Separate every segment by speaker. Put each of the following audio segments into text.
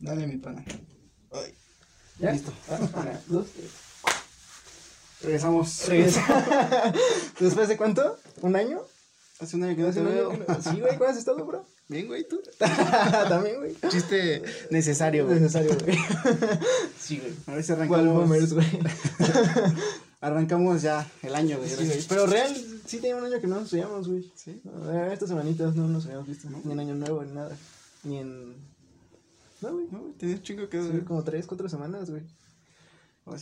Speaker 1: Dale, mi pana. Ay.
Speaker 2: ¿Ya?
Speaker 1: Listo.
Speaker 2: Una, dos, tres.
Speaker 1: Regresamos.
Speaker 2: Regresa. ¿Después de cuánto? ¿Un año?
Speaker 1: Hace un año que no
Speaker 2: ¿Hace
Speaker 1: te
Speaker 2: un año
Speaker 1: veo.
Speaker 2: no- Sí, güey, ¿cómo has estado, bro?
Speaker 1: Bien, güey, tú.
Speaker 2: También, güey.
Speaker 1: Chiste necesario, güey.
Speaker 2: Necesario, güey. Sí, güey.
Speaker 1: A ver si
Speaker 2: ¿Cuál boomers,
Speaker 1: arrancamos.
Speaker 2: güey?
Speaker 1: Arrancamos ya el año, güey.
Speaker 2: Sí, güey. Pero real, sí tenía un año que no nos veíamos, güey.
Speaker 1: Sí.
Speaker 2: No, Estas semanitas no nos habíamos visto. Ni en Año Nuevo, ni nada. Ni en. No, güey.
Speaker 1: No, güey, tenía un chingo que
Speaker 2: Sí, como tres, cuatro semanas, güey.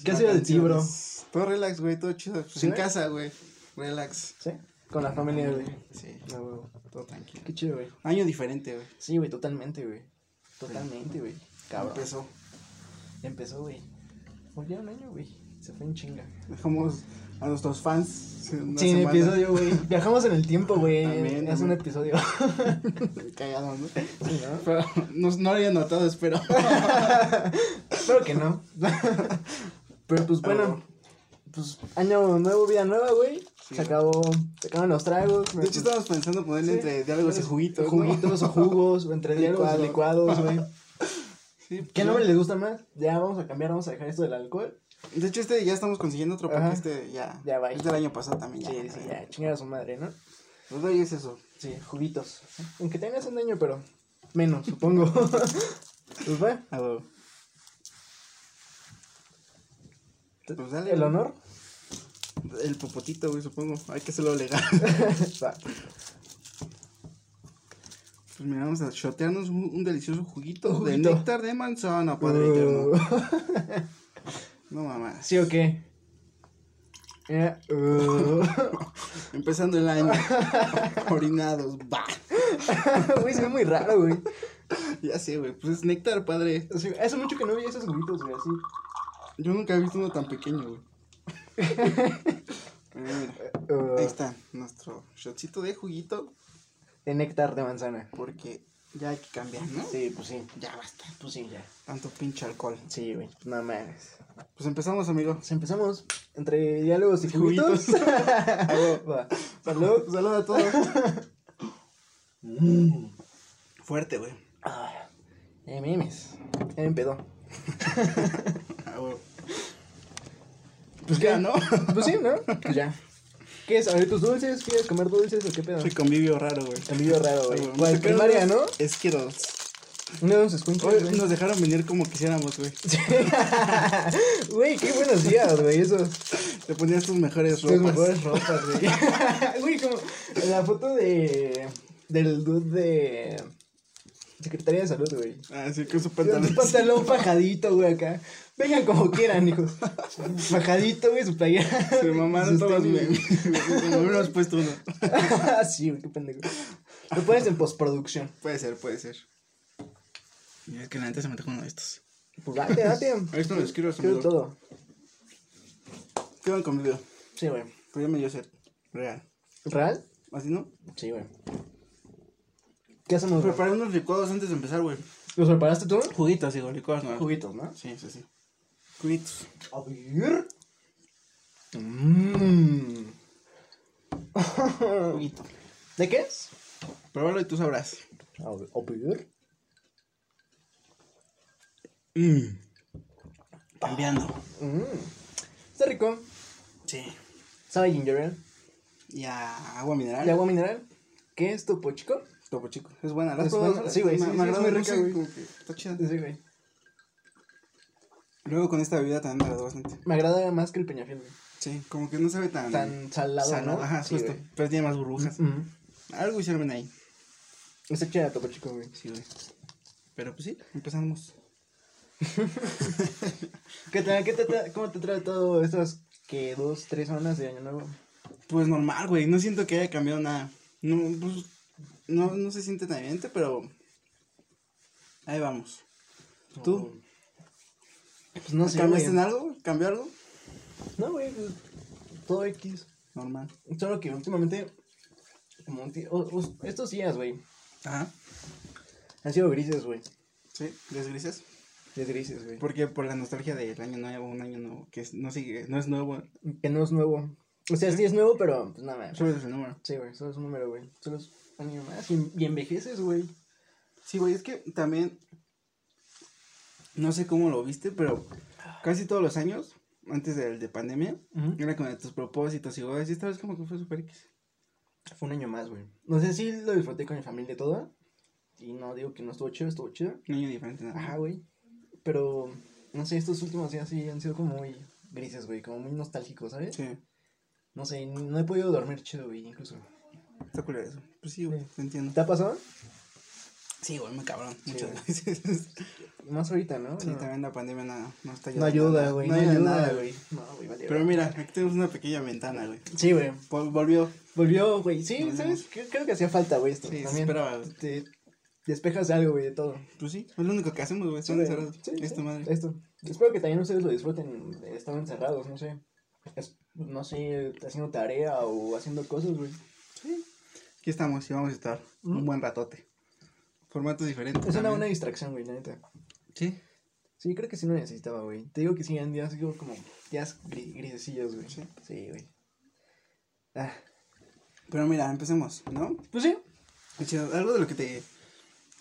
Speaker 2: ¿Qué ha sido de ti, bro?
Speaker 1: Todo relax, güey, todo chido. Pues
Speaker 2: ¿Sí,
Speaker 1: en
Speaker 2: güey?
Speaker 1: casa, güey. Relax.
Speaker 2: ¿Sí? Con la familia, güey.
Speaker 1: Sí,
Speaker 2: No, güey.
Speaker 1: todo tranquilo.
Speaker 2: Qué chido, güey.
Speaker 1: Año diferente, güey.
Speaker 2: Sí, güey, totalmente, güey. Totalmente, güey. Cabrón.
Speaker 1: Empezó.
Speaker 2: Empezó, güey. Ya un año, güey. Se fue en chinga.
Speaker 1: Dejamos a nuestros fans. una
Speaker 2: Sí,
Speaker 1: semana.
Speaker 2: episodio, güey. Viajamos en el tiempo, güey.
Speaker 1: También,
Speaker 2: Es un episodio.
Speaker 1: Cagado, ¿no?
Speaker 2: Sí, ¿no?
Speaker 1: Pero no, no lo había notado, espero.
Speaker 2: Espero que no. Pero pues bueno. Pues año nuevo, vida nueva, güey.
Speaker 1: Sí,
Speaker 2: se acabó. Se acaban los tragos.
Speaker 1: De hecho, estábamos pensando ponerle
Speaker 2: Sí.
Speaker 1: entre diálogos y juguitos.
Speaker 2: Juguitos o jugos, o entre diálogos licuados, güey.
Speaker 1: Sí, pues,
Speaker 2: ¿Qué
Speaker 1: ya.
Speaker 2: nombre les gusta más? Ya vamos a cambiar, vamos a dejar esto del alcohol.
Speaker 1: De hecho, este ya estamos consiguiendo otro porque
Speaker 2: Ajá.
Speaker 1: este ya.
Speaker 2: Ya va.
Speaker 1: Es del año pasado también. Ya,
Speaker 2: Sí, sí, ya, chingar a su madre, ¿no?
Speaker 1: Pues de ahí es eso.
Speaker 2: Sí, juguitos. Aunque tengas un año, pero menos, supongo. pues va,
Speaker 1: A huevo. Pues dale.
Speaker 2: el honor.
Speaker 1: El popotito, güey, supongo. Hay que hacerlo legal.
Speaker 2: Va.
Speaker 1: Pues mira, vamos a shotearnos un, un delicioso juguito, de néctar de manzana, padre.
Speaker 2: Uh. ¿Sí o qué? Mira, uh.
Speaker 1: Empezando el año. Orinados, va.
Speaker 2: Güey, se ve muy raro, güey.
Speaker 1: Ya sé, güey. Pues es néctar, padre.
Speaker 2: Sí, hace mucho que no veía esos juguitos, güey, así.
Speaker 1: Yo nunca he visto uno tan pequeño, güey.
Speaker 2: Uh,
Speaker 1: Ahí está nuestro shotcito de juguito.
Speaker 2: de néctar de manzana.
Speaker 1: Porque ya hay que cambiar, ¿no?
Speaker 2: Sí, pues sí.
Speaker 1: Ya basta.
Speaker 2: Pues sí, ya.
Speaker 1: Tanto pinche alcohol.
Speaker 2: Sí, güey. Pues nada más.
Speaker 1: Pues empezamos, amigo.
Speaker 2: Pues empezamos entre diálogos y
Speaker 1: Juguitos.
Speaker 2: Salud.
Speaker 1: Salud a todos.
Speaker 2: Mm.
Speaker 1: Fuerte, güey.
Speaker 2: Ah, eh, memes. Ya me empedó.
Speaker 1: Ah.
Speaker 2: Pues
Speaker 1: Ya, ¿no?
Speaker 2: Pues sí, ¿no? Pues ya. ¿Quieres abrir tus dulces? ¿Quieres comer dulces o qué pedo?
Speaker 1: Ese convivio raro, güey.
Speaker 2: Convivio raro, güey. Igual,
Speaker 1: Me sacaron
Speaker 2: primaria, ¿no? Los escuinches,
Speaker 1: Hoy
Speaker 2: güey.
Speaker 1: nos dejaron venir como quisiéramos, güey.
Speaker 2: Güey, qué buenos días, güey, esos.
Speaker 1: Te ponías tus mejores
Speaker 2: Tus
Speaker 1: ropas.
Speaker 2: mejores ropas, güey. Güey, como la foto de... Del dude de... Secretaría de Salud, güey.
Speaker 1: Ah, sí, con su
Speaker 2: Con
Speaker 1: pantalón.
Speaker 2: su pantalón fajadito, güey, acá. Vengan como quieran, hijos. Fajadito, güey, su playera.
Speaker 1: Se mamaron todos,
Speaker 2: tenis.
Speaker 1: güey. No hubiéramos puesto uno.
Speaker 2: sí, güey, qué pendejo. Lo pones en postproducción.
Speaker 1: Puede ser, puede ser. Y es que la neta se mete con uno de estos.
Speaker 2: Pues date, date.
Speaker 1: Ahí están los quiero
Speaker 2: todo.
Speaker 1: ¿Qué van conmigo?
Speaker 2: Sí, güey.
Speaker 1: Pero ya me dio sed. Real.
Speaker 2: ¿Real?
Speaker 1: ¿Así no?
Speaker 2: Sí, güey. ¿Qué hacemos?
Speaker 1: Preparé unos licuados antes de empezar, güey.
Speaker 2: ¿Los preparaste tú?
Speaker 1: Juguitos, digo, licuados no.
Speaker 2: Juguitos, ¿no?
Speaker 1: Sí, sí, sí. Juguitos.
Speaker 2: A ver. Mmm. ¿De qué es?
Speaker 1: Pruébalo y tú sabrás.
Speaker 2: A ver.
Speaker 1: Mmm. Cambiando.
Speaker 2: Mmm. Está rico.
Speaker 1: Sí.
Speaker 2: ¿Sabe ginger ale?
Speaker 1: Y a agua mineral.
Speaker 2: ¿De agua mineral? ¿Qué es topo chico?
Speaker 1: Topo chico. Es buena. ¿La has
Speaker 2: Es
Speaker 1: probado?
Speaker 2: buena. Sí, güey, sí,
Speaker 1: me
Speaker 2: sí, es muy rica, güey.
Speaker 1: Está chida.
Speaker 2: Sí, güey.
Speaker 1: Luego con esta bebida también me agradó bastante.
Speaker 2: Me agrada más que el peñafiel, güey.
Speaker 1: Sí, como que no sabe tan...
Speaker 2: Tan salado.
Speaker 1: Ajá,
Speaker 2: Sí,
Speaker 1: justo.
Speaker 2: güey.
Speaker 1: Pero tiene más burbujas.
Speaker 2: Mm.
Speaker 1: Algo hicieron ahí.
Speaker 2: Está chida topo chico, güey.
Speaker 1: Sí, güey. Pero pues sí, empezamos.
Speaker 2: ¿Qué te, qué te, ¿Cómo te trae todo estas que dos, tres semanas de año nuevo?
Speaker 1: Pues normal, güey. No siento que haya cambiado nada. No, pues, no, no se siente tan evidente, pero... Ahí vamos. ¿Tú?
Speaker 2: Pues no sé,
Speaker 1: ¿Cambiaste en algo? ¿Cambió algo?
Speaker 2: No, güey, pues, todo X.
Speaker 1: Normal.
Speaker 2: Solo que últimamente, como un ti- o- o- estos días, güey,
Speaker 1: Ajá.
Speaker 2: han sido grises, güey.
Speaker 1: Sí, desgrises.
Speaker 2: Es grises, güey.
Speaker 1: Porque por la nostalgia del año nuevo, un año nuevo, que no sigue, no es nuevo.
Speaker 2: Que no es nuevo. O sea, sí es nuevo, pero pues nada.
Speaker 1: Solo es el número.
Speaker 2: Sí, güey, solo es un número, güey. Solo es un año más y, y envejeces, güey.
Speaker 1: Sí, güey, es que también no sé cómo lo viste, pero casi todos los años, antes del de pandemia,
Speaker 2: Ujú.
Speaker 1: era como de tus propósitos y güey, así esta vez como que fue super X.
Speaker 2: Fue un año más, güey. No sé si lo disfruté con mi familia y todo. Y no digo que no estuvo chido, estuvo chido.
Speaker 1: Un año diferente, nada.
Speaker 2: Ajá, güey. Pero, no sé, estos últimos días sí han sido como muy grises, güey. Como muy nostálgicos, ¿sabes?
Speaker 1: Sí,
Speaker 2: No sé, no he podido dormir chido, güey, incluso.
Speaker 1: está culero eso. Pues sí, güey,
Speaker 2: Sí.
Speaker 1: te entiendo.
Speaker 2: ¿Te ha pasado?
Speaker 1: Sí, güey, muy cabrón,
Speaker 2: Sí,
Speaker 1: muchas
Speaker 2: güey.
Speaker 1: veces.
Speaker 2: Más ahorita, ¿no?
Speaker 1: Sí,
Speaker 2: no,
Speaker 1: también la pandemia no, no está
Speaker 2: no ayuda,
Speaker 1: nada.
Speaker 2: güey.
Speaker 1: No,
Speaker 2: No,
Speaker 1: ayuda
Speaker 2: ayuda,
Speaker 1: nada,
Speaker 2: güey. No, güey, vale.
Speaker 1: Pero mira, aquí tenemos una pequeña ventana, güey.
Speaker 2: Sí, güey.
Speaker 1: Vol- Volvió.
Speaker 2: Volvió, güey. Sí,
Speaker 1: Volvimos.
Speaker 2: ¿sabes? Creo, que hacía falta, güey, esto.
Speaker 1: Sí,
Speaker 2: también.
Speaker 1: esperaba.
Speaker 2: Te despejas de algo, güey, de todo.
Speaker 1: Pues sí, es lo único que hacemos, güey. Están
Speaker 2: Sí,
Speaker 1: encerrados.
Speaker 2: sí,
Speaker 1: Esta madre.
Speaker 2: Esto. Espero que también ustedes lo disfruten estando encerrados, no sé. Es- no sé, haciendo tarea o haciendo cosas, güey.
Speaker 1: Sí. Aquí estamos y vamos a estar
Speaker 2: ¿Mm?
Speaker 1: un buen ratote. Formatos diferentes.
Speaker 2: Es una buena distracción, güey, la neta.
Speaker 1: Sí.
Speaker 2: Sí, creo que sí lo necesitaba, güey. Te digo que sí, en días como días gri- grisesillos, güey.
Speaker 1: Sí.
Speaker 2: Sí, güey. Ah,
Speaker 1: Pero mira, empecemos, ¿no?
Speaker 2: pues sí.
Speaker 1: Algo de lo que te.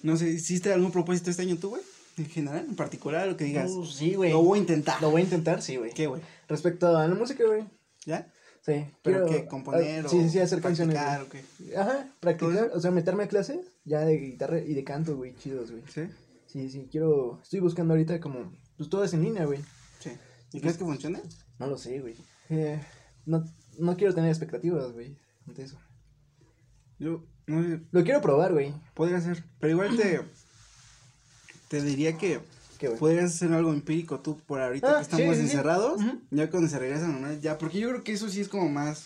Speaker 1: No sé, ¿hiciste algún propósito este año tú, güey? En general, en particular, lo que digas.
Speaker 2: Uh, sí, güey.
Speaker 1: Lo voy a intentar.
Speaker 2: Lo voy a intentar, sí, güey.
Speaker 1: ¿Qué, güey?
Speaker 2: Respecto a la música, güey.
Speaker 1: ¿Ya?
Speaker 2: Sí.
Speaker 1: ¿Pero
Speaker 2: quiero-
Speaker 1: qué? ¿Componer
Speaker 2: ah,
Speaker 1: o
Speaker 2: Sí, sí, hacer canciones.
Speaker 1: practicar o qué?
Speaker 2: Ajá, practicar,
Speaker 1: ¿Todo
Speaker 2: o sea, meterme a clases ya de guitarra y de canto, güey, chidos, güey.
Speaker 1: ¿Sí?
Speaker 2: Sí, sí, quiero, estoy buscando ahorita como, pues todo es en línea, güey.
Speaker 1: Sí. ¿Y crees que funcione?
Speaker 2: No lo sé, güey. Eh, no, no quiero tener expectativas, güey, ante eso.
Speaker 1: Yo, no
Speaker 2: Lo quiero probar, güey.
Speaker 1: podría ser. Pero igual te. Te diría que
Speaker 2: ¿Qué,
Speaker 1: podrías hacer algo empírico tú por ahorita
Speaker 2: Ah,
Speaker 1: que estamos
Speaker 2: sí,
Speaker 1: encerrados. Ya cuando se regresan ya. Porque yo creo que eso sí es como más.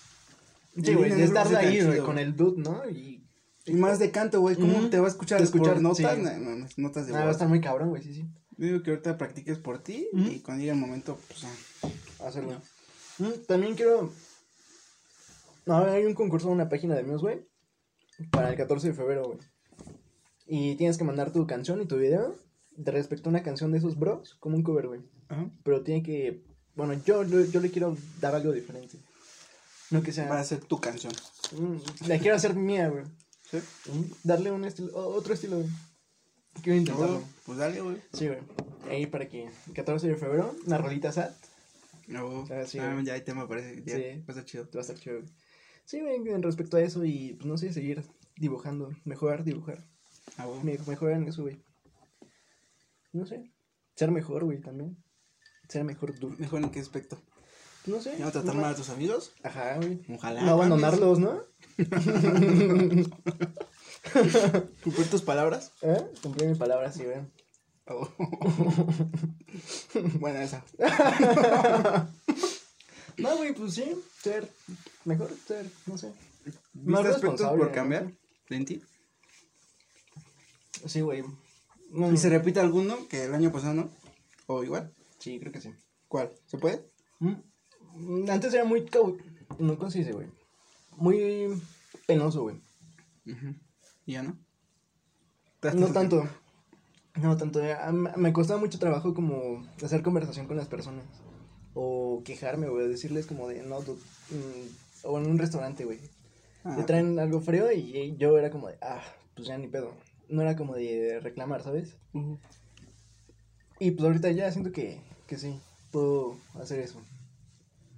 Speaker 2: Sí, güey,
Speaker 1: que sea
Speaker 2: ahí, güey, con el dude, ¿no? Y...
Speaker 1: Y más de canto, güey. ¿Cómo te va a escuchar?
Speaker 2: Escuchar,
Speaker 1: ¿Por notas? No, no, no, notas de
Speaker 2: Ah, va a
Speaker 1: voz.
Speaker 2: estar muy cabrón, güey, sí, sí.
Speaker 1: Yo digo que ahorita practiques por ti y cuando llegue el momento, pues ya.
Speaker 2: Hacerlo. Mm, también quiero... No, hay un concurso en una página de Muse, güey, para el 14 de febrero, güey. Y tienes que mandar tu canción y tu video de respecto a una canción de esos bros, como un cover, güey.
Speaker 1: Ajá.
Speaker 2: Pero tiene que... Bueno, yo, yo, yo le quiero dar algo diferente. No que sea...
Speaker 1: Va a ser tu canción.
Speaker 2: Mm, la quiero hacer mía, güey.
Speaker 1: ¿Sí?
Speaker 2: Darle un estilo, o- otro estilo, güey. Quiero intentarlo.
Speaker 1: No, pues dale, güey.
Speaker 2: Sí, güey. Ahí para que el 14 de febrero, una rolita sad,
Speaker 1: No,
Speaker 2: Ah, sí,
Speaker 1: ah,
Speaker 2: güey.
Speaker 1: ya hay tema, parece. Ya,
Speaker 2: Sí.
Speaker 1: va a estar chido.
Speaker 2: te va a estar chido, güey. Sí, güey, en respecto a eso y, pues, no sé, seguir dibujando, mejorar, dibujar.
Speaker 1: Ah, güey.
Speaker 2: Me- mejorar en eso, güey. No sé. Ser mejor, güey, también. Ser mejor tú.
Speaker 1: ¿Mejor en qué aspecto?
Speaker 2: No sé.
Speaker 1: ¿Ya no tratar mal a tus amigos?
Speaker 2: Ajá, güey.
Speaker 1: Ojalá.
Speaker 2: No abandonarlos, ¿no?
Speaker 1: ¿Cumplir tus palabras?
Speaker 2: ¿Eh? Cumplí mi palabra, sí, güey.
Speaker 1: Oh. bueno, esa.
Speaker 2: No, güey, pues sí, ser mejor, ser, no sé. Más
Speaker 1: ¿Viste aspectos
Speaker 2: responsable,
Speaker 1: por cambiar en ti?
Speaker 2: Sí, güey. No,
Speaker 1: ¿Y se repite alguno que el año pasado no? ¿O igual?
Speaker 2: Sí, creo que sí.
Speaker 1: ¿Cuál? ¿Se puede?
Speaker 2: Mm, Antes era muy cau... No, ¿cómo se dice, güey? Muy penoso, güey.
Speaker 1: ¿Y ya no?
Speaker 2: No tanto. No tanto. eh, Me costaba mucho trabajo como hacer conversación con las personas. O quejarme, güey. Decirles como de, no, tú, mm, o en un restaurante, güey.
Speaker 1: Ah,
Speaker 2: Te traen algo frío y yo era como de, ah, pues ya ni pedo. No era como de reclamar, ¿sabes? Y pues ahorita ya siento que, que sí, puedo hacer eso.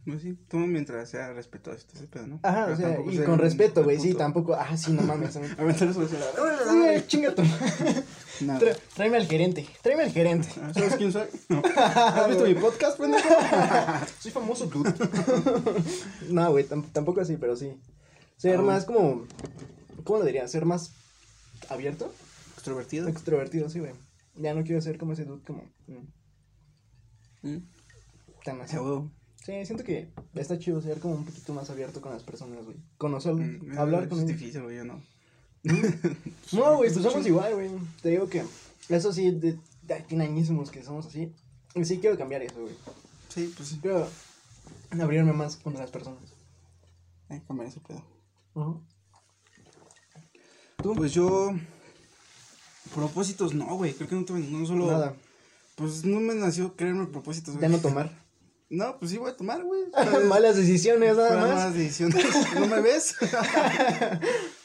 Speaker 1: No, sí, tú mientras sea respetuoso, ese pedo, ¿no?
Speaker 2: Ajá,
Speaker 1: Pero
Speaker 2: o sea, y con respeto, güey, sí, tampoco, ah, sí, no mames.
Speaker 1: eso hacia la-
Speaker 2: chinga tu madre. Tráeme al gerente, tráeme al gerente.
Speaker 1: Ah, ¿Sabes quién soy? No. ¿Has visto mi podcast, pendejo?
Speaker 2: Soy famoso, dude. no, güey, tam- tampoco así, pero sí. Ser
Speaker 1: Ah,
Speaker 2: más como, ¿cómo lo diría? Ser más abierto,
Speaker 1: Extrovertido.
Speaker 2: extrovertido, sí, güey. Ya no quiero ser como ese dude como mm,
Speaker 1: Mm.
Speaker 2: tan así. Sí, siento que está chido ser como un poquito más abierto con las personas, güey. Conocer,
Speaker 1: Mm,
Speaker 2: hablar
Speaker 1: es
Speaker 2: con ellos.
Speaker 1: difícil, güey, yo no.
Speaker 2: No, güey, pues somos igual, güey. Te digo que eso sí, de, de tiene añísimos que somos así. Y sí quiero cambiar eso, güey.
Speaker 1: Sí, pues sí.
Speaker 2: Quiero abrirme más con las personas.
Speaker 1: Eh, cambiar ese pedo.
Speaker 2: Ajá.
Speaker 1: ¿Tú? Pues yo. Propósitos, no, güey. Creo que no tuve no solo.
Speaker 2: Nada,
Speaker 1: Pues no me nació creerme propósitos, güey.
Speaker 2: ya no tomar.
Speaker 1: No, pues sí voy a tomar, güey.
Speaker 2: Malas decisiones, nada más.
Speaker 1: malas decisiones. ¿No me ves?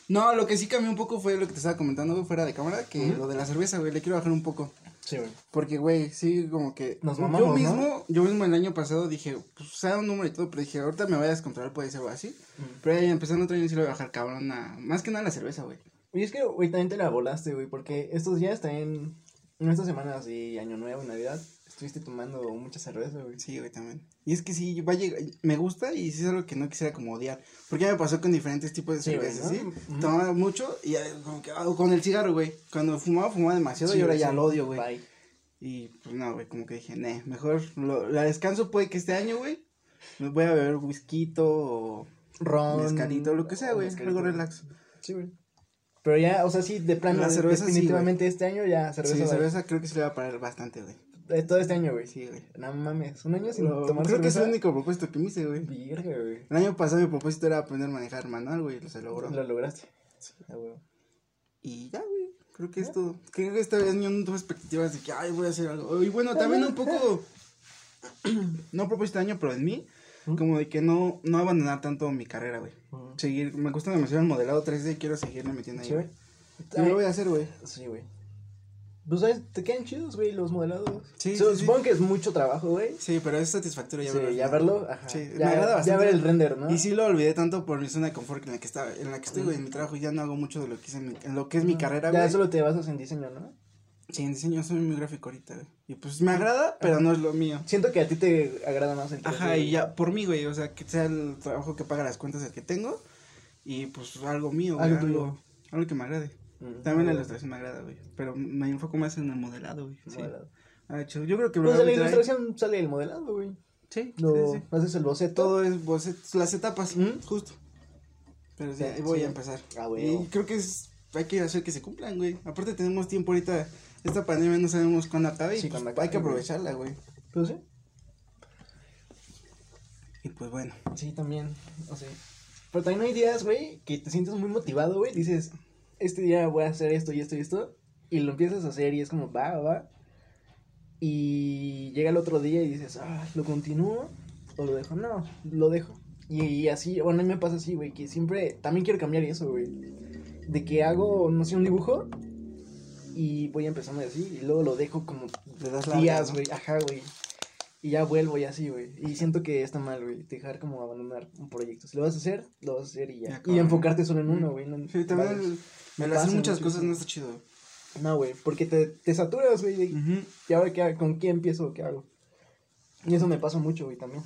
Speaker 1: no, lo que sí cambió un poco fue lo que te estaba comentando, güey, fuera de cámara, que lo de la cerveza, güey, le quiero bajar un poco.
Speaker 2: Sí, güey.
Speaker 1: Porque, güey, sí, como que.
Speaker 2: Nos
Speaker 1: yo
Speaker 2: mamamos, ¿no?
Speaker 1: mismo, yo mismo el año pasado dije, pues, sea un número y todo, pero dije, ahorita me voy a descontrolar, puede ser algo así. Pero ya empezando otro año sí lo voy a bajar, cabrón, a- más que nada la cerveza, güey.
Speaker 2: Oye, es que, güey, también te la volaste, güey, porque estos días también, en estas semanas y Año Nuevo y Navidad, estuviste tomando mucha cerveza, güey.
Speaker 1: Sí, güey, también. Y es que sí, va a llegar, me gusta y sí es algo que no quisiera como odiar. Porque ya me pasó con diferentes tipos de
Speaker 2: Sí, güey,
Speaker 1: cervezas,
Speaker 2: ¿no?
Speaker 1: ¿sí? Tomaba mucho y como que, ah, con el cigarro, güey. Cuando fumaba, fumaba demasiado
Speaker 2: Sí,
Speaker 1: y ahora ya lo odio, güey.
Speaker 2: Bye.
Speaker 1: Y pues no, güey, como que dije, nee, mejor lo, la descanso puede que este año, güey. Me voy a beber whisky o
Speaker 2: Ron.
Speaker 1: mezcalito, lo que sea, güey. Algo relax.
Speaker 2: Sí, güey. Pero ya, o sea, sí, de plano,
Speaker 1: La cerveza sí,
Speaker 2: definitivamente este año ya cerveza.
Speaker 1: sí, cerveza creo que se le va a parar bastante, güey.
Speaker 2: Eh, todo este año, güey.
Speaker 1: Sí, güey.
Speaker 2: No mames, un año sin
Speaker 1: Lo-
Speaker 2: tomar
Speaker 1: creo que es el único propósito que me hice, güey.
Speaker 2: Virga, güey.
Speaker 1: El año pasado mi propósito era aprender a manejar manual, güey, y se logró.
Speaker 2: Lo lograste. Ah, güey.
Speaker 1: Y ya, güey. Creo que esto. Creo que este año no tuve expectativas de que, ay, voy a hacer algo. Y bueno, también un poco. no propósito de año, pero en mí.
Speaker 2: ¿Mm?
Speaker 1: Como de que no, no abandonar tanto mi carrera, güey. Seguir. Me gusta demasiado el modelado 3D y quiero seguirle metiendo ahí.
Speaker 2: Sí, güey.
Speaker 1: güey. Lo voy a hacer, güey.
Speaker 2: Sí, güey. Pues, ¿sabes? Te quedan chidos, güey, los modelados.
Speaker 1: Sí,
Speaker 2: Su-
Speaker 1: sí, sí.
Speaker 2: Supongo que es mucho trabajo, güey.
Speaker 1: Sí, pero es satisfactorio ya
Speaker 2: Sí,
Speaker 1: verlo.
Speaker 2: ya verlo, ajá.
Speaker 1: Sí,
Speaker 2: ya,
Speaker 1: me agrada
Speaker 2: Ya
Speaker 1: bastante.
Speaker 2: ver el render, ¿no?
Speaker 1: Y sí lo olvidé tanto por mi zona de confort en la que estaba, en la que estoy, güey, en mi trabajo y ya no hago mucho de lo que hice en, mi- en lo que es mi carrera,
Speaker 2: Ya
Speaker 1: güey.
Speaker 2: solo te basas en diseño, ¿no?
Speaker 1: Sí, en diseño soy muy gráfico ahorita, güey. Y pues me agrada, pero no es lo mío.
Speaker 2: Siento que a ti te agrada más el 3D,
Speaker 1: Ajá, y ya, por mí, güey, o sea, que sea el trabajo que paga las cuentas el que tengo y pues algo mío, güey,
Speaker 2: Algo
Speaker 1: algo, algo, que me agrade.
Speaker 2: Mm,
Speaker 1: También la
Speaker 2: ah,
Speaker 1: ilustración me agrada, güey, pero me enfoco más en el modelado, güey. Sí.
Speaker 2: modelado.
Speaker 1: Ah, chido. Yo creo que
Speaker 2: Pues de la ilustración sale el modelado, güey.
Speaker 1: Sí,
Speaker 2: Lo,
Speaker 1: sí, sí.
Speaker 2: haces el boceto.
Speaker 1: Todo es bocetos, las etapas,
Speaker 2: ¿Mm?
Speaker 1: justo. Pero sí,
Speaker 2: Sí,
Speaker 1: voy
Speaker 2: sí.
Speaker 1: a empezar.
Speaker 2: Ah, güey.
Speaker 1: Y creo que es, hay que hacer que se cumplan, güey. Aparte tenemos tiempo ahorita, esta pandemia no sabemos cuándo acabe y
Speaker 2: Sí,
Speaker 1: pues,
Speaker 2: cuándo
Speaker 1: hay que
Speaker 2: acabe,
Speaker 1: aprovecharla, güey.
Speaker 2: Pues sí.
Speaker 1: Y pues bueno.
Speaker 2: Sí, también. O sea. Pero también hay días, güey, que te sientes muy motivado, güey. Dices, este día voy a hacer esto y esto y esto. Y lo empiezas a hacer y es como, va, va. Y llega el otro día y dices, ah, ¿lo continúo o lo dejo? No, lo dejo. Y, y así, bueno, a mí me pasa así, güey, que siempre, también quiero cambiar eso, güey. De que hago, no sé, un dibujo y voy empezando así y luego lo dejo como
Speaker 1: Le das la
Speaker 2: días, güey, ajá, güey. Y ya vuelvo y así, güey. Y siento que está mal, güey, dejar como abandonar un proyecto. Si lo vas a hacer, lo vas a hacer y ya. Y enfocarte solo en uno, güey. no
Speaker 1: Sí, también el,
Speaker 2: Me
Speaker 1: hacer
Speaker 2: pasa
Speaker 1: muchas cosas no está chido. güey.
Speaker 2: No, güey, porque te, te saturas, güey. de-
Speaker 1: Ujú.
Speaker 2: ¿Y ahora qué, hago? con quién empiezo o qué hago? Y eso me pasa mucho, güey, también.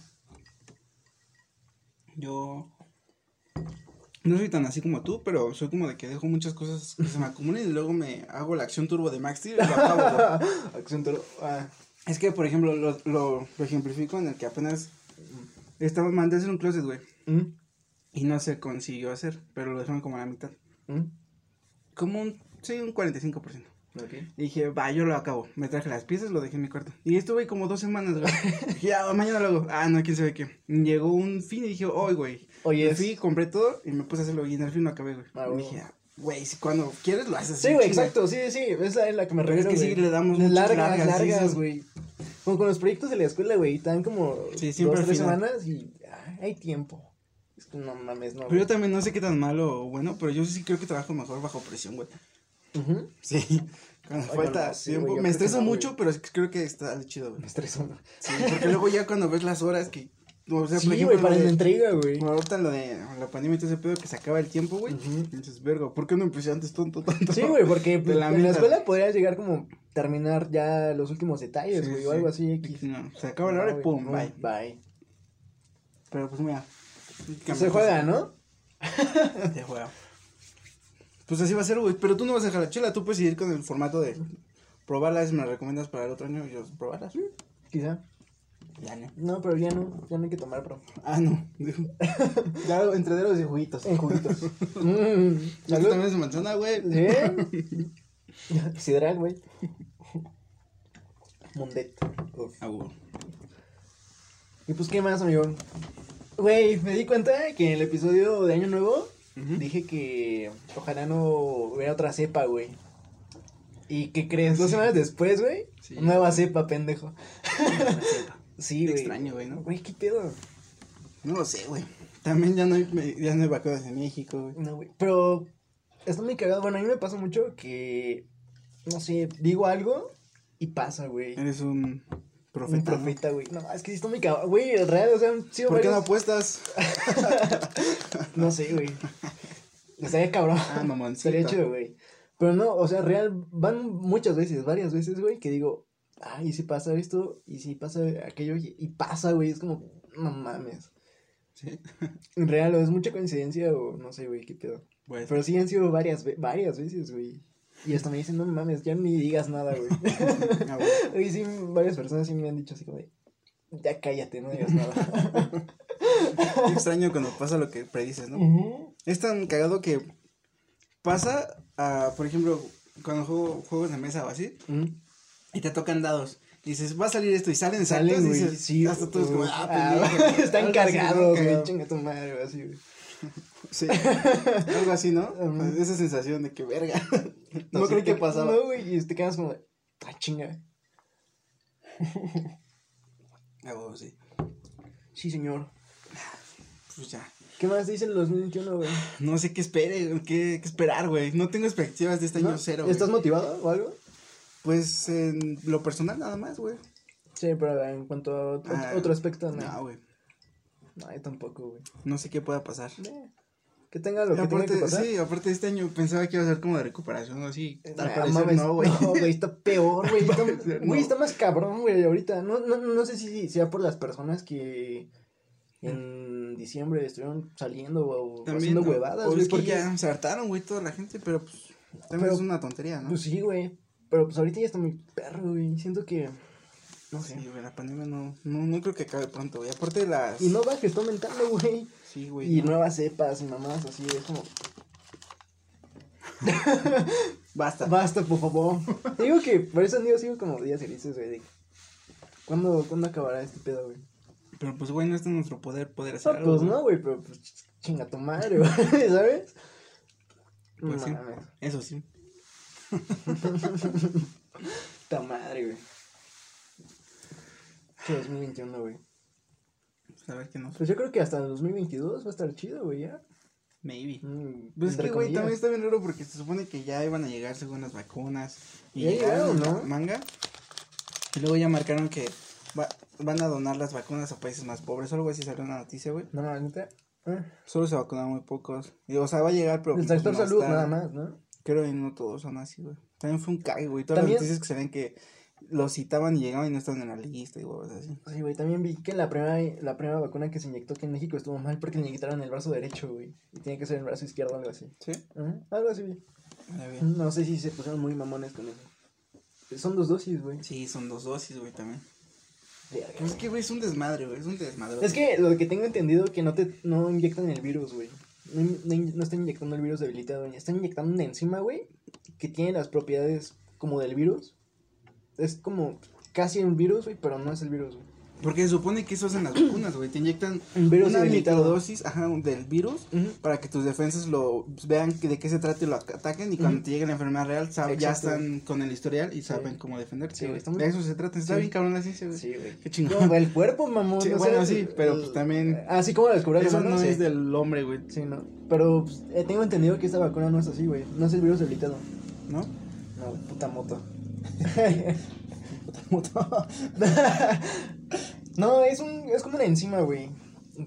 Speaker 1: Yo no soy tan así como tú, pero soy como de que dejo muchas cosas que se me acumulen y luego me hago la acción turbo de Max Steel y lo acabo.
Speaker 2: Acción toro- ah,
Speaker 1: Es que, por ejemplo, lo, lo, lo ejemplifico en el que apenas estaba, mandé a hacer un closet, güey.
Speaker 2: ¿mm?
Speaker 1: Y no se consiguió hacer, pero lo dejaron como a la mitad.
Speaker 2: ¿Mm?
Speaker 1: Como un, sí, un 45%.
Speaker 2: Ok.
Speaker 1: Y dije, va, yo lo acabo. Me traje las piezas, lo dejé en mi cuarto. Y estuve como dos semanas, güey. dije, ya, mañana lo hago. Ah, no, quién sabe qué. Llegó un fin y dije, hoy, güey.
Speaker 2: Oye,
Speaker 1: Me
Speaker 2: es-
Speaker 1: fui, compré todo y me puse a hacerlo. Y en el fin lo acabé, güey.
Speaker 2: Ah,
Speaker 1: dije, ah, güey, si cuando quieres lo haces.
Speaker 2: Sí, güey, exacto, sí, sí, esa es la que me
Speaker 1: Pero es
Speaker 2: refiero,
Speaker 1: que sí
Speaker 2: güey.
Speaker 1: le damos muchas
Speaker 2: largas,
Speaker 1: largas, sí, sí.
Speaker 2: güey. Como con los proyectos de la escuela, güey, están como
Speaker 1: Sí, siempre
Speaker 2: dos, tres semanas y ah, hay tiempo. Es que no mames, no.
Speaker 1: Pero
Speaker 2: güey.
Speaker 1: yo también no sé qué tan malo o bueno, pero yo sí creo que trabajo mejor bajo presión, güey.
Speaker 2: Ujú.
Speaker 1: Sí. Cuando
Speaker 2: Ay,
Speaker 1: falta
Speaker 2: no
Speaker 1: tiempo.
Speaker 2: güey,
Speaker 1: me estreso
Speaker 2: no,
Speaker 1: mucho,
Speaker 2: güey.
Speaker 1: pero es que creo que está chido, güey.
Speaker 2: Me estreso.
Speaker 1: Sí, porque luego ya cuando ves las horas que. O sea,
Speaker 2: Sí,
Speaker 1: por ejemplo,
Speaker 2: güey, para la entrega, güey.
Speaker 1: Como ahorita lo de la pandemia y todo ese pedo que se acaba el tiempo, güey. Y dices, vergo, ¿por qué no empecé antes tonto, tonto?
Speaker 2: Sí, güey, porque
Speaker 1: la
Speaker 2: en la escuela podrías llegar como terminar ya los últimos detalles,
Speaker 1: Sí,
Speaker 2: güey,
Speaker 1: sí.
Speaker 2: o algo así. X.
Speaker 1: No, se acaba la hora y
Speaker 2: No,
Speaker 1: pum,
Speaker 2: güey,
Speaker 1: bye.
Speaker 2: Bye.
Speaker 1: Pero pues mira.
Speaker 2: Se juega, ¿no?
Speaker 1: Se juega. Pues así va a ser, güey. Pero tú no vas a dejar la chela, tú puedes seguir con el formato de probarlas, me las recomiendas para el otro año y yo probarlas.
Speaker 2: Quizá.
Speaker 1: Ya no.
Speaker 2: No, pero ya no, ya no hay que tomar, bro.
Speaker 1: Ah, no. Ya entre dedos y juguitos.
Speaker 2: En juguitos. mm, salud.
Speaker 1: también se manzana, güey.
Speaker 2: ¿Sí? Sidral, güey. Mundet. Uf.
Speaker 1: Ah.
Speaker 2: Y pues, ¿qué más, amigo? Güey, me di cuenta que en el episodio de Año Nuevo Dije que ojalá no hubiera otra cepa, güey. ¿Y qué crees? Dos semanas después, güey.
Speaker 1: Sí.
Speaker 2: Nueva cepa, pendejo. Sí,
Speaker 1: Qué
Speaker 2: güey.
Speaker 1: extraño, güey, ¿no?
Speaker 2: Güey, ¿qué pedo?
Speaker 1: No lo sé, güey. También ya no hay, ya no hay vacunas en México, güey.
Speaker 2: No, güey. Pero está muy cagado. Bueno, a mí me pasa mucho que, no sé, digo algo y pasa, güey.
Speaker 1: Eres un profeta.
Speaker 2: Un profeta, güey. No, es que sí está muy cabrón. Güey, real, o sea, han sido
Speaker 1: ¿Por qué no
Speaker 2: varios-
Speaker 1: apuestas?
Speaker 2: No sé, güey. Estaría cabrón.
Speaker 1: Ah, mamoncito.
Speaker 2: Estaría chido, güey. Pero no, o sea, real, van muchas veces, varias veces, güey, que digo, ay, ¿y si pasa esto? ¿Y si pasa aquello? Y, pasa, güey, es como, no mames.
Speaker 1: Sí.
Speaker 2: En real, o es mucha coincidencia o no sé, güey, qué pedo.
Speaker 1: Pues,
Speaker 2: Pero sí han sido varias, varias veces, güey. Y hasta me dicen, no mames, ya ni digas nada, güey.
Speaker 1: ah, bueno.
Speaker 2: Y sí, varias personas sí me han dicho así como de, ya cállate, no digas nada.
Speaker 1: Qué extraño cuando pasa lo que predices, ¿no? Es tan cagado que pasa, a, por ejemplo, cuando juego juegos de mesa o así, y te tocan dados. Y dices, va a salir esto y salen
Speaker 2: Salen,
Speaker 1: y dices,
Speaker 2: sí.
Speaker 1: hasta todos como,
Speaker 2: güey.
Speaker 1: ah,
Speaker 2: Ah. Están cargados, güey, chinga tu madre, así, güey.
Speaker 1: Sí, algo así, ¿no?
Speaker 2: Ujú.
Speaker 1: Esa sensación de que verga. No,
Speaker 2: No
Speaker 1: creo
Speaker 2: sé
Speaker 1: que pasaba.
Speaker 2: No, güey, y te quedas como de, ah, chinga.
Speaker 1: Ah, bueno, sí.
Speaker 2: Sí, señor.
Speaker 1: Pues ya.
Speaker 2: ¿Qué más dice el 2021, güey?
Speaker 1: No sé qué espere, qué, qué esperar, güey. No tengo expectativas de este año cero. güey.
Speaker 2: ¿Estás motivado o algo?
Speaker 1: Pues en lo personal nada más, güey.
Speaker 2: Sí, pero en cuanto a otro,
Speaker 1: Ah,
Speaker 2: otro aspecto, no.
Speaker 1: No, güey.
Speaker 2: No, yo tampoco, güey.
Speaker 1: No sé qué pueda pasar.
Speaker 2: Eh, Que tenga lo que tenga
Speaker 1: aparte,
Speaker 2: que pasar.
Speaker 1: sí, aparte este año pensaba que iba a ser como de recuperación o así. Al
Speaker 2: Nah,
Speaker 1: parecer
Speaker 2: mames,
Speaker 1: no, güey.
Speaker 2: No, güey, está peor, güey. Está, güey, está más cabrón, güey, ahorita. No, no, no sé si sea por las personas que en diciembre estuvieron saliendo o haciendo
Speaker 1: ¿no?
Speaker 2: huevadas,
Speaker 1: O es que
Speaker 2: porque-
Speaker 1: ya se hartaron, güey, toda la gente, pero pues también
Speaker 2: Pero-
Speaker 1: es una tontería, ¿no?
Speaker 2: Pues sí, güey. Pero pues ahorita ya está muy perro, güey. Siento que. No sé.
Speaker 1: Sí, güey, la pandemia no, no, no creo que acabe pronto, güey. Aparte de las...
Speaker 2: Y no va que está aumentando, güey.
Speaker 1: Sí, güey.
Speaker 2: Y
Speaker 1: no.
Speaker 2: nuevas cepas y mamás así, es como.
Speaker 1: Basta.
Speaker 2: Basta, por favor. Digo que por eso digo, sigo como días felices, güey. de- ¿Cuándo, ¿Cuándo acabará este pedo, güey?
Speaker 1: Pero pues, güey, no está en nuestro poder poder hacer
Speaker 2: No,
Speaker 1: algo.
Speaker 2: pues no, güey, pero pues chinga tu madre, güey, ¿sabes?
Speaker 1: Pues sí. Eso sí.
Speaker 2: Ta madre, güey. Que 2021, güey.
Speaker 1: Pues a ver qué nos...
Speaker 2: Pues yo creo que hasta el 2022 va a estar chido, güey, ya.
Speaker 1: Maybe.
Speaker 2: Mm,
Speaker 1: Pues es que, güey, también está bien raro porque se supone que ya iban a llegar según las vacunas. Y
Speaker 2: Ya
Speaker 1: llegaron
Speaker 2: ¿no?
Speaker 1: manga. Y luego ya marcaron que va- van a donar las vacunas a países más pobres. o Algo así salió una noticia, güey.
Speaker 2: No, neta. eh,
Speaker 1: Solo se vacunaron muy pocos. Y, o sea, va a llegar, pero.
Speaker 2: El
Speaker 1: pues,
Speaker 2: sector salud,
Speaker 1: tarde.
Speaker 2: nada más, ¿no?
Speaker 1: Creo que no todos son así, güey. También fue un cague, güey. Todas
Speaker 2: También-
Speaker 1: las noticias que salían que los citaban y llegaban y no estaban en la lista y huevos así.
Speaker 2: Sí, güey, también vi que la primera, la primera vacuna que se inyectó aquí en México estuvo mal porque le inyectaron el brazo derecho, güey. Y tiene que ser el brazo izquierdo o algo así.
Speaker 1: ¿Sí?
Speaker 2: Ajá, algo así.
Speaker 1: bien.
Speaker 2: No sé si se pusieron muy mamones con eso. Son dos dosis, güey.
Speaker 1: Sí, son dos dosis, güey, también.
Speaker 2: Verga,
Speaker 1: es que, güey, es un desmadre, güey. Es un desmadre.
Speaker 2: Es que lo que tengo entendido que no te no inyectan el virus, güey. No, no no están inyectando el virus debilitado, güey. Están inyectando una enzima, güey, que tiene las propiedades como del virus. Es como casi un virus, güey, pero no es el virus, güey.
Speaker 1: Porque se supone que eso hacen las vacunas, güey. Te inyectan
Speaker 2: Un virus
Speaker 1: una microdosis ajá, del virus
Speaker 2: Ujú.
Speaker 1: para que tus defensas lo vean que de qué se trata y lo ataquen. Y cuando
Speaker 2: Ujú.
Speaker 1: te llegue la enfermedad real, ya están con el historial y
Speaker 2: Sí.
Speaker 1: saben cómo defenderse.
Speaker 2: Sí,
Speaker 1: güey. De eso se trata. Está
Speaker 2: Sí.
Speaker 1: bien cabrón la ciencia, güey.
Speaker 2: Sí, güey.
Speaker 1: Qué chingón.
Speaker 2: Como el cuerpo, mamón.
Speaker 1: Sí,
Speaker 2: o
Speaker 1: bueno,
Speaker 2: sea,
Speaker 1: sí, pero
Speaker 2: el-
Speaker 1: pues también.
Speaker 2: Así como lo descubrió
Speaker 1: Eso no
Speaker 2: sí.
Speaker 1: es del hombre, güey.
Speaker 2: Sí, no. Pero pues, eh, tengo entendido que esta vacuna no es así, güey. No es el virus debilitado.
Speaker 1: ¿No?
Speaker 2: No, puta moto. No, es un es como una enzima, güey,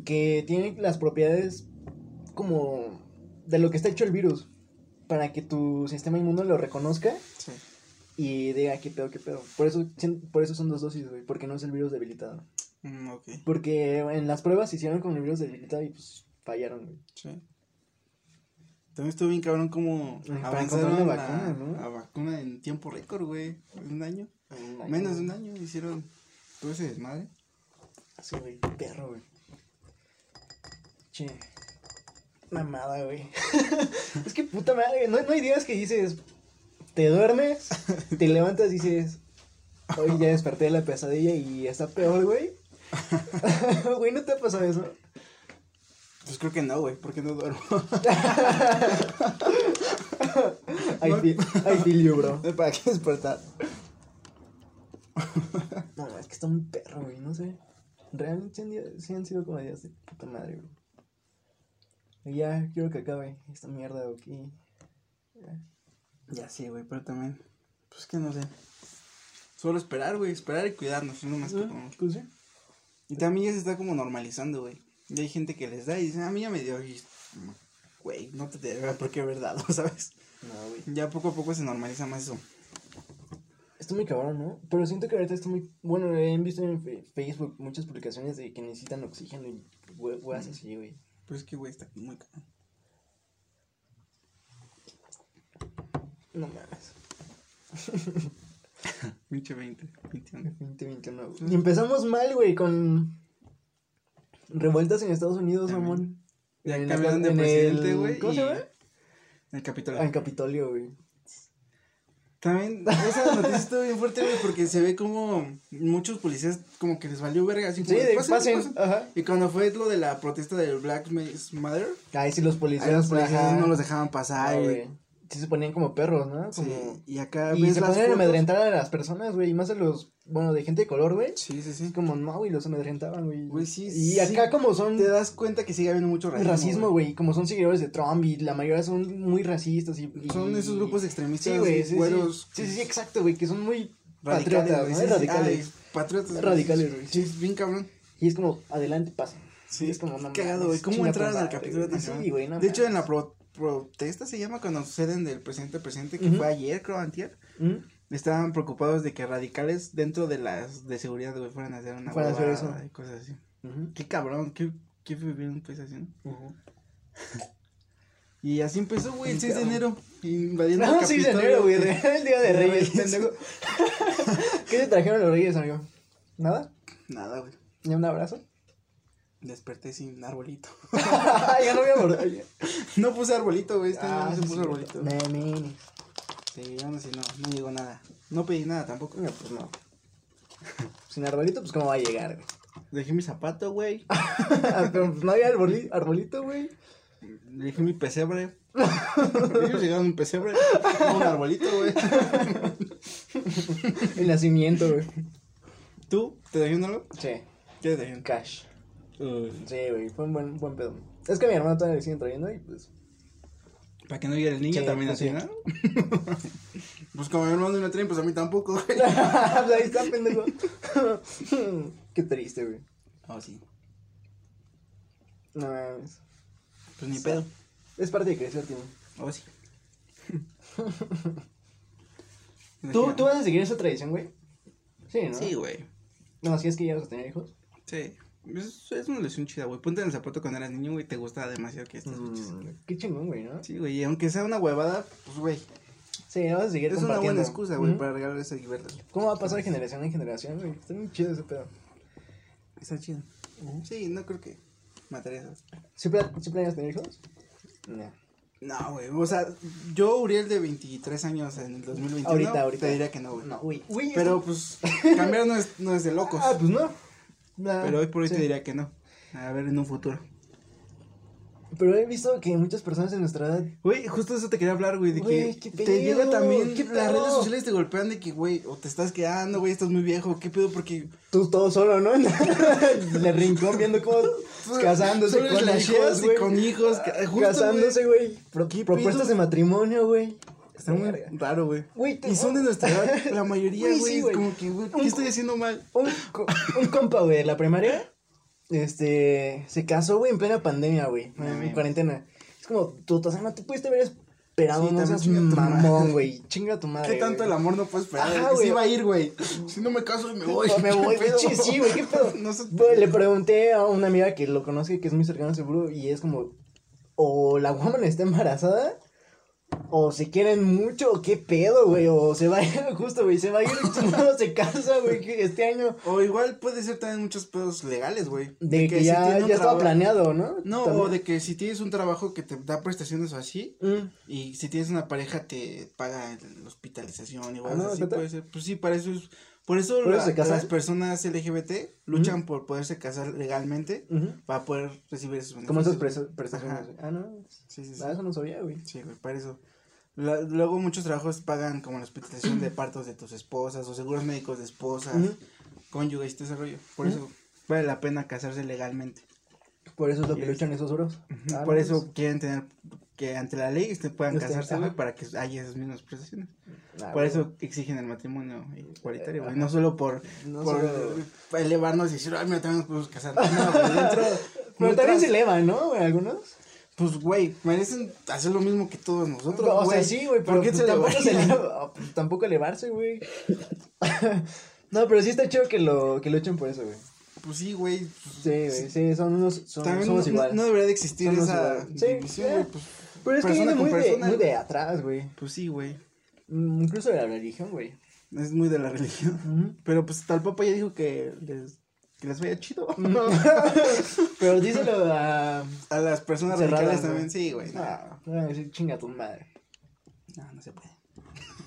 Speaker 2: que tiene las propiedades como de lo que está hecho el virus para que tu sistema inmune lo reconozca
Speaker 1: Sí.
Speaker 2: y diga qué pedo, qué pedo. Por eso por eso son dos dosis, güey, porque no es el virus debilitado.
Speaker 1: Mm.
Speaker 2: Porque en las pruebas se hicieron con el virus debilitado y pues fallaron, güey.
Speaker 1: Sí. También estuvo bien cabrón como avanzaron la,
Speaker 2: vacuna, ¿no?
Speaker 1: la vacuna en tiempo récord, güey. Un año.
Speaker 2: Ay,
Speaker 1: Menos de un año hicieron todo ese desmadre.
Speaker 2: Sí, güey, perro, güey. Che. Mamada, güey. es que puta madre, no, no hay días que dices, te duermes, te levantas y dices, hoy ya desperté de la pesadilla y está peor, güey. Güey, ¿no te ha pasado eso?
Speaker 1: Pues creo que no, güey, porque no duermo.
Speaker 2: I feel, I feel you, bro.
Speaker 1: ¿Para qué despertar?
Speaker 2: No, es que está un perro, güey, no sé. Realmente sí han, sí han sido como días de puta madre, güey. Y ya, quiero que acabe esta mierda, ok. Ya.
Speaker 1: Ya sí, güey, pero también. Pues que no sé. Solo esperar, güey, esperar y cuidarnos, no más que podemos.
Speaker 2: Pues sí.
Speaker 1: Y también ya se está como normalizando, güey. Y hay gente que les da y dicen, a mí ya me dio. Y, güey, no te debe por qué haber dado, ¿sabes?
Speaker 2: No, güey.
Speaker 1: Ya poco a poco se normaliza más eso.
Speaker 2: Está muy cabrón, ¿no? Pero siento que ahorita está muy... Bueno, he visto en Facebook muchas publicaciones de que necesitan oxígeno y weas así, güey.
Speaker 1: Pues es que, güey, está muy caro.
Speaker 2: No mames.
Speaker 1: Pinche 20, 21.
Speaker 2: 2021, güey. Y empezamos mal, güey, con... Revueltas en Estados Unidos,
Speaker 1: También.
Speaker 2: mamón.
Speaker 1: Ya
Speaker 2: En
Speaker 1: cambiaron de
Speaker 2: en
Speaker 1: presidente, güey.
Speaker 2: ¿Cómo se llama?
Speaker 1: En el Capitolio.
Speaker 2: Ah, en Capitolio, güey.
Speaker 1: También, esa noticia estuvo bien fuerte, güey, porque se ve como muchos policías como que les valió verga. Así
Speaker 2: Sí, de
Speaker 1: "Pásenle,
Speaker 2: pasen.
Speaker 1: pásenle".
Speaker 2: Ajá.
Speaker 1: Y cuando fue lo de la protesta del Black Lives Matter,
Speaker 2: Ay, sí, los policías.
Speaker 1: ahí los policías
Speaker 2: ajá.
Speaker 1: no los dejaban pasar.
Speaker 2: No, güey. Sí se ponían como perros, ¿no?
Speaker 1: sí, y acá
Speaker 2: Y
Speaker 1: ves
Speaker 2: se
Speaker 1: las
Speaker 2: ponían a amedrentar a las personas, güey. Y más a los, bueno, de gente de color, güey.
Speaker 1: Sí, sí, sí.
Speaker 2: como, no, güey, los amedrentaban, güey.
Speaker 1: Güey, sí,
Speaker 2: Y
Speaker 1: sí.
Speaker 2: acá como son
Speaker 1: Te das cuenta que sigue habiendo mucho racismo.
Speaker 2: racismo, güey. Como son seguidores de Trump y la mayoría son muy racistas y... y-
Speaker 1: Son esos grupos extremistas,
Speaker 2: Sí, güey, sí, sí.
Speaker 1: güeros,
Speaker 2: Sí, sí, sí, exacto, güey. Que son muy
Speaker 1: radicales,
Speaker 2: patriotas, radicales.
Speaker 1: ay, patriotas.
Speaker 2: Radicales, güey.
Speaker 1: Sí, es bien cabrón.
Speaker 2: Y es como, adelante, pasen.
Speaker 1: Sí,
Speaker 2: es como, no
Speaker 1: cagado, güey. ¿Cómo entraron al capítulo?
Speaker 2: Sí, güey, no
Speaker 1: De hecho, en la protesta se llama cuando suceden del presidente al presidente, que fue ayer, creo, antier. Estaban preocupados de que radicales dentro de las de seguridad, güey, fueran a hacer una
Speaker 2: Fueran a hacer eso.
Speaker 1: y cosas así. Qué cabrón, qué, qué vivir un país así. Y así empezó, güey, el
Speaker 2: Qué
Speaker 1: 6 de enero, invadiendo
Speaker 2: No,
Speaker 1: el
Speaker 2: 6 de enero, güey. El día de Reyes, pendejo. ¿Qué te trajeron los Reyes, amigo? ¿Nada?
Speaker 1: Nada, güey.
Speaker 2: ¿Ni un abrazo?
Speaker 1: Desperté sin arbolito.
Speaker 2: ya no voy a morder.
Speaker 1: no puse arbolito, güey, este
Speaker 2: Ah,
Speaker 1: no se puso
Speaker 2: sí,
Speaker 1: arbolito.
Speaker 2: Neni.
Speaker 1: Sí, aún así no, no llegó nada. No pedí nada tampoco.
Speaker 2: No, pues no. Sin arbolito, pues cómo va a llegar, güey.
Speaker 1: Dejé mi zapato, güey.
Speaker 2: Pero pues no había arboli- arbolito, güey.
Speaker 1: Dejé mi pesebre. Ellos llegaron un pesebre. un arbolito, güey.
Speaker 2: El nacimiento, güey.
Speaker 1: ¿Tú? ¿Te dejé un árbol?
Speaker 2: Sí,
Speaker 1: ¿Qué te dejé?
Speaker 2: cash. Sí, güey, fue un buen, buen pedo. Es que mi hermano todavía le siguen trayendo y pues.
Speaker 1: Para que no llegue el niño
Speaker 2: Sí,
Speaker 1: también
Speaker 2: pues
Speaker 1: así,
Speaker 2: sí.
Speaker 1: ¿no? pues como mi hermano no me traen, pues a mí tampoco, güey.
Speaker 2: Pues Ahí está, pendejo. Qué triste, güey.
Speaker 1: Oh, sí.
Speaker 2: No mames.
Speaker 1: Pues ni pedo.
Speaker 2: Es parte de crecer, tío.
Speaker 1: Oh, sí.
Speaker 2: ¿Tú, ¿Tú vas a seguir esa tradición, güey? Sí, ¿no?
Speaker 1: Sí, güey.
Speaker 2: No, si es que ya vas a tener hijos.
Speaker 1: Sí. Es, es una lesión chida, güey. Ponte en el zapato cuando eras niño, güey. Te gusta demasiado que estés.
Speaker 2: Mm, qué chingón, güey, ¿no?
Speaker 1: Sí, güey. Y aunque sea una huevada, pues, güey.
Speaker 2: Sí, vas a seguir
Speaker 1: Es una buena excusa, güey, para regalar esa libertad.
Speaker 2: ¿Cómo va a pasar de generación en generación, güey? Está muy chido ese pedo.
Speaker 1: Está chido. Sí, no creo que mataría eso.
Speaker 2: ¿Sí, pla- sí planeas tener hijos? No.
Speaker 1: No, güey. O sea, yo, Uriel, de 23 años en el 2021.
Speaker 2: Ahorita, ahorita.
Speaker 1: Te diría que no, güey.
Speaker 2: No, güey. Güey,
Speaker 1: Pero, pues, cambiar no es, no es de locos.
Speaker 2: Ah, pues no. Nah,
Speaker 1: Pero hoy por hoy
Speaker 2: sí.
Speaker 1: te diría que no. A ver, en un futuro.
Speaker 2: Pero he visto que muchas personas de nuestra edad.
Speaker 1: Güey, justo eso te quería hablar, güey, de
Speaker 2: Güey,
Speaker 1: que te llega también,
Speaker 2: qué
Speaker 1: las redes sociales te golpean de que, güey, o te estás quedando, güey, estás muy viejo, qué pedo, porque...
Speaker 2: Tú todo solo, ¿no? En el rincón viendo cómo casándose
Speaker 1: Solo
Speaker 2: con
Speaker 1: slasheas
Speaker 2: hijos,
Speaker 1: y
Speaker 2: güey.
Speaker 1: con hijos, justo,
Speaker 2: casándose, güey. Pro-
Speaker 1: ¿Qué
Speaker 2: propuestas de matrimonio, güey.
Speaker 1: Está muy raro, güey.
Speaker 2: Güey,
Speaker 1: Y son de nuestra edad, la mayoría,
Speaker 2: Güey,
Speaker 1: güey,
Speaker 2: sí, güey.
Speaker 1: como que, güey, ¿qué
Speaker 2: Un-
Speaker 1: estoy haciendo mal?
Speaker 2: Un, co- un compa, güey, de la primaria, este, se casó, güey, en plena pandemia, güey, en cuarentena. Es como, tú, o sea, no te pudiste haber esperado,
Speaker 1: Sí,
Speaker 2: no seas mamón, güey, chinga tu madre,
Speaker 1: ¿Qué tanto
Speaker 2: güey.
Speaker 1: el amor no puede esperar?
Speaker 2: Ajá, güey.
Speaker 1: se iba a ir, güey. Si no me caso y me voy.
Speaker 2: me voy, pinche, sí, güey, qué pedo.
Speaker 1: No sé.
Speaker 2: Güey, le pregunté a una amiga que lo conoce, que es muy cercana seguro, y es como, o la woman está embarazada, o se quieren mucho, o qué pedo, güey, o se va a ir, justo, güey, se va a ir no se casa, güey, este año,
Speaker 1: O igual puede ser también muchos pedos legales, güey.
Speaker 2: de, que, ya, ya estaba planeado, ¿no?
Speaker 1: No,
Speaker 2: También.
Speaker 1: o de que si tienes un trabajo que te da prestaciones o así,
Speaker 2: Mm.
Speaker 1: y si tienes una pareja te paga la hospitalización, igual
Speaker 2: Ah, no,
Speaker 1: así puede ser. Pues sí, para eso es. Por eso,
Speaker 2: ¿Por eso
Speaker 1: la-
Speaker 2: se casan?
Speaker 1: las personas LGBT luchan por poderse casar legalmente para poder recibir esos
Speaker 2: Como esas
Speaker 1: beneficios.
Speaker 2: prestaciones. Ah, no.
Speaker 1: Sí, sí, sí.
Speaker 2: Ah, eso no sabía, güey.
Speaker 1: Sí, güey, para eso. La- luego muchos trabajos pagan como la hospitalización de partos de tus esposas o seguros médicos de esposas,
Speaker 2: Ujú.
Speaker 1: cónyuges y todo ese rollo. Por eso vale la pena casarse legalmente.
Speaker 2: Por eso es lo que luchan esos oros. Ah,
Speaker 1: Por
Speaker 2: no,
Speaker 1: eso
Speaker 2: pues,
Speaker 1: quieren tener que ante la ley este, puedan
Speaker 2: Este,
Speaker 1: casarse, güey,
Speaker 2: ajá.
Speaker 1: para que haya esas mismas prestaciones.
Speaker 2: Ah,
Speaker 1: por eso exigen el matrimonio igualitario, güey. No solo por,
Speaker 2: No
Speaker 1: por
Speaker 2: solo-
Speaker 1: elevarnos y decir, ay, mira, también nos podemos casar. No, dentro.
Speaker 2: Pero también se elevan, ¿no? güey, Algunos.
Speaker 1: Pues, güey, merecen hacer lo mismo que todos nosotros.
Speaker 2: o
Speaker 1: güey.
Speaker 2: sea, sí, güey,
Speaker 1: ¿Por
Speaker 2: pero
Speaker 1: qué
Speaker 2: pues
Speaker 1: se
Speaker 2: tampoco, se
Speaker 1: elevarían?
Speaker 2: eleva- pues, tampoco elevarse, güey. no, pero sí está chido que lo, que luchen por eso, güey.
Speaker 1: Pues sí, güey.
Speaker 2: Sí, güey, sí, son unos, son,
Speaker 1: También
Speaker 2: somos
Speaker 1: no,
Speaker 2: igual.
Speaker 1: no debería de existir esa división,
Speaker 2: sí.
Speaker 1: güey. Pues,
Speaker 2: pero es que
Speaker 1: persona
Speaker 2: viene
Speaker 1: con
Speaker 2: muy, de,
Speaker 1: persona,
Speaker 2: muy
Speaker 1: güey.
Speaker 2: de atrás, güey.
Speaker 1: pues sí, güey.
Speaker 2: Mm, Incluso de la religión, güey.
Speaker 1: Es muy de la religión.
Speaker 2: Ujú.
Speaker 1: Pero pues tal papa ya dijo que les, que les vaya chido.
Speaker 2: pero díselo a...
Speaker 1: A las personas
Speaker 2: Cerradas,
Speaker 1: radicales
Speaker 2: güey.
Speaker 1: también, sí, güey. No,
Speaker 2: a decir, chinga tu madre.
Speaker 1: no, no se puede.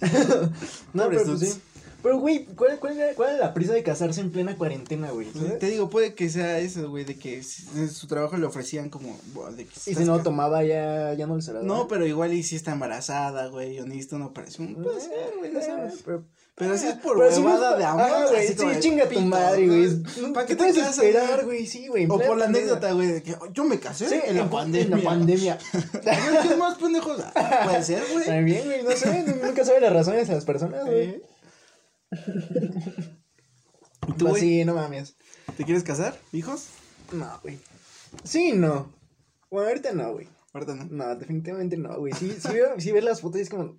Speaker 2: No,
Speaker 1: Pobres
Speaker 2: pero pues sí. Pero, güey, ¿cuál, cuál, era- ¿cuál es la prisa de casarse en plena cuarentena, güey?
Speaker 1: Pues,
Speaker 2: ¿sabes?
Speaker 1: te digo, puede que sea eso, güey, de que su trabajo le ofrecían como... bueno, de que
Speaker 2: Y si no tomaba, ya, ya no le será.
Speaker 1: No, pero igual y si está embarazada, güey, o necesita una operación. Puede ser, güey, no sabes.
Speaker 2: Pero,
Speaker 1: Pero si es por
Speaker 2: si no
Speaker 1: huevada de amor,
Speaker 2: güey,
Speaker 1: así
Speaker 2: sí, chinga tu madre,
Speaker 1: ¿no?
Speaker 2: güey.
Speaker 1: ¿Para qué te
Speaker 2: puedes esperar,
Speaker 1: güey?
Speaker 2: Sí, güey.
Speaker 1: O por la anécdota, güey, de que yo me casé
Speaker 2: Sí,
Speaker 1: en la pandemia.
Speaker 2: En la pandemia.
Speaker 1: ¿Qué más pendejos? Ah, Puede ser, güey.
Speaker 2: También, güey, no sé, nunca sabe las razones de las personas, güey.
Speaker 1: ¿Y tú,
Speaker 2: Pues sí, no mames.
Speaker 1: ¿Te quieres casar? ¿Hijos?
Speaker 2: No, güey. Sí, no. Bueno, ahorita no, güey.
Speaker 1: Ahorita no.
Speaker 2: No, definitivamente no, güey. Sí, sí, veo, sí ves las fotos y es como,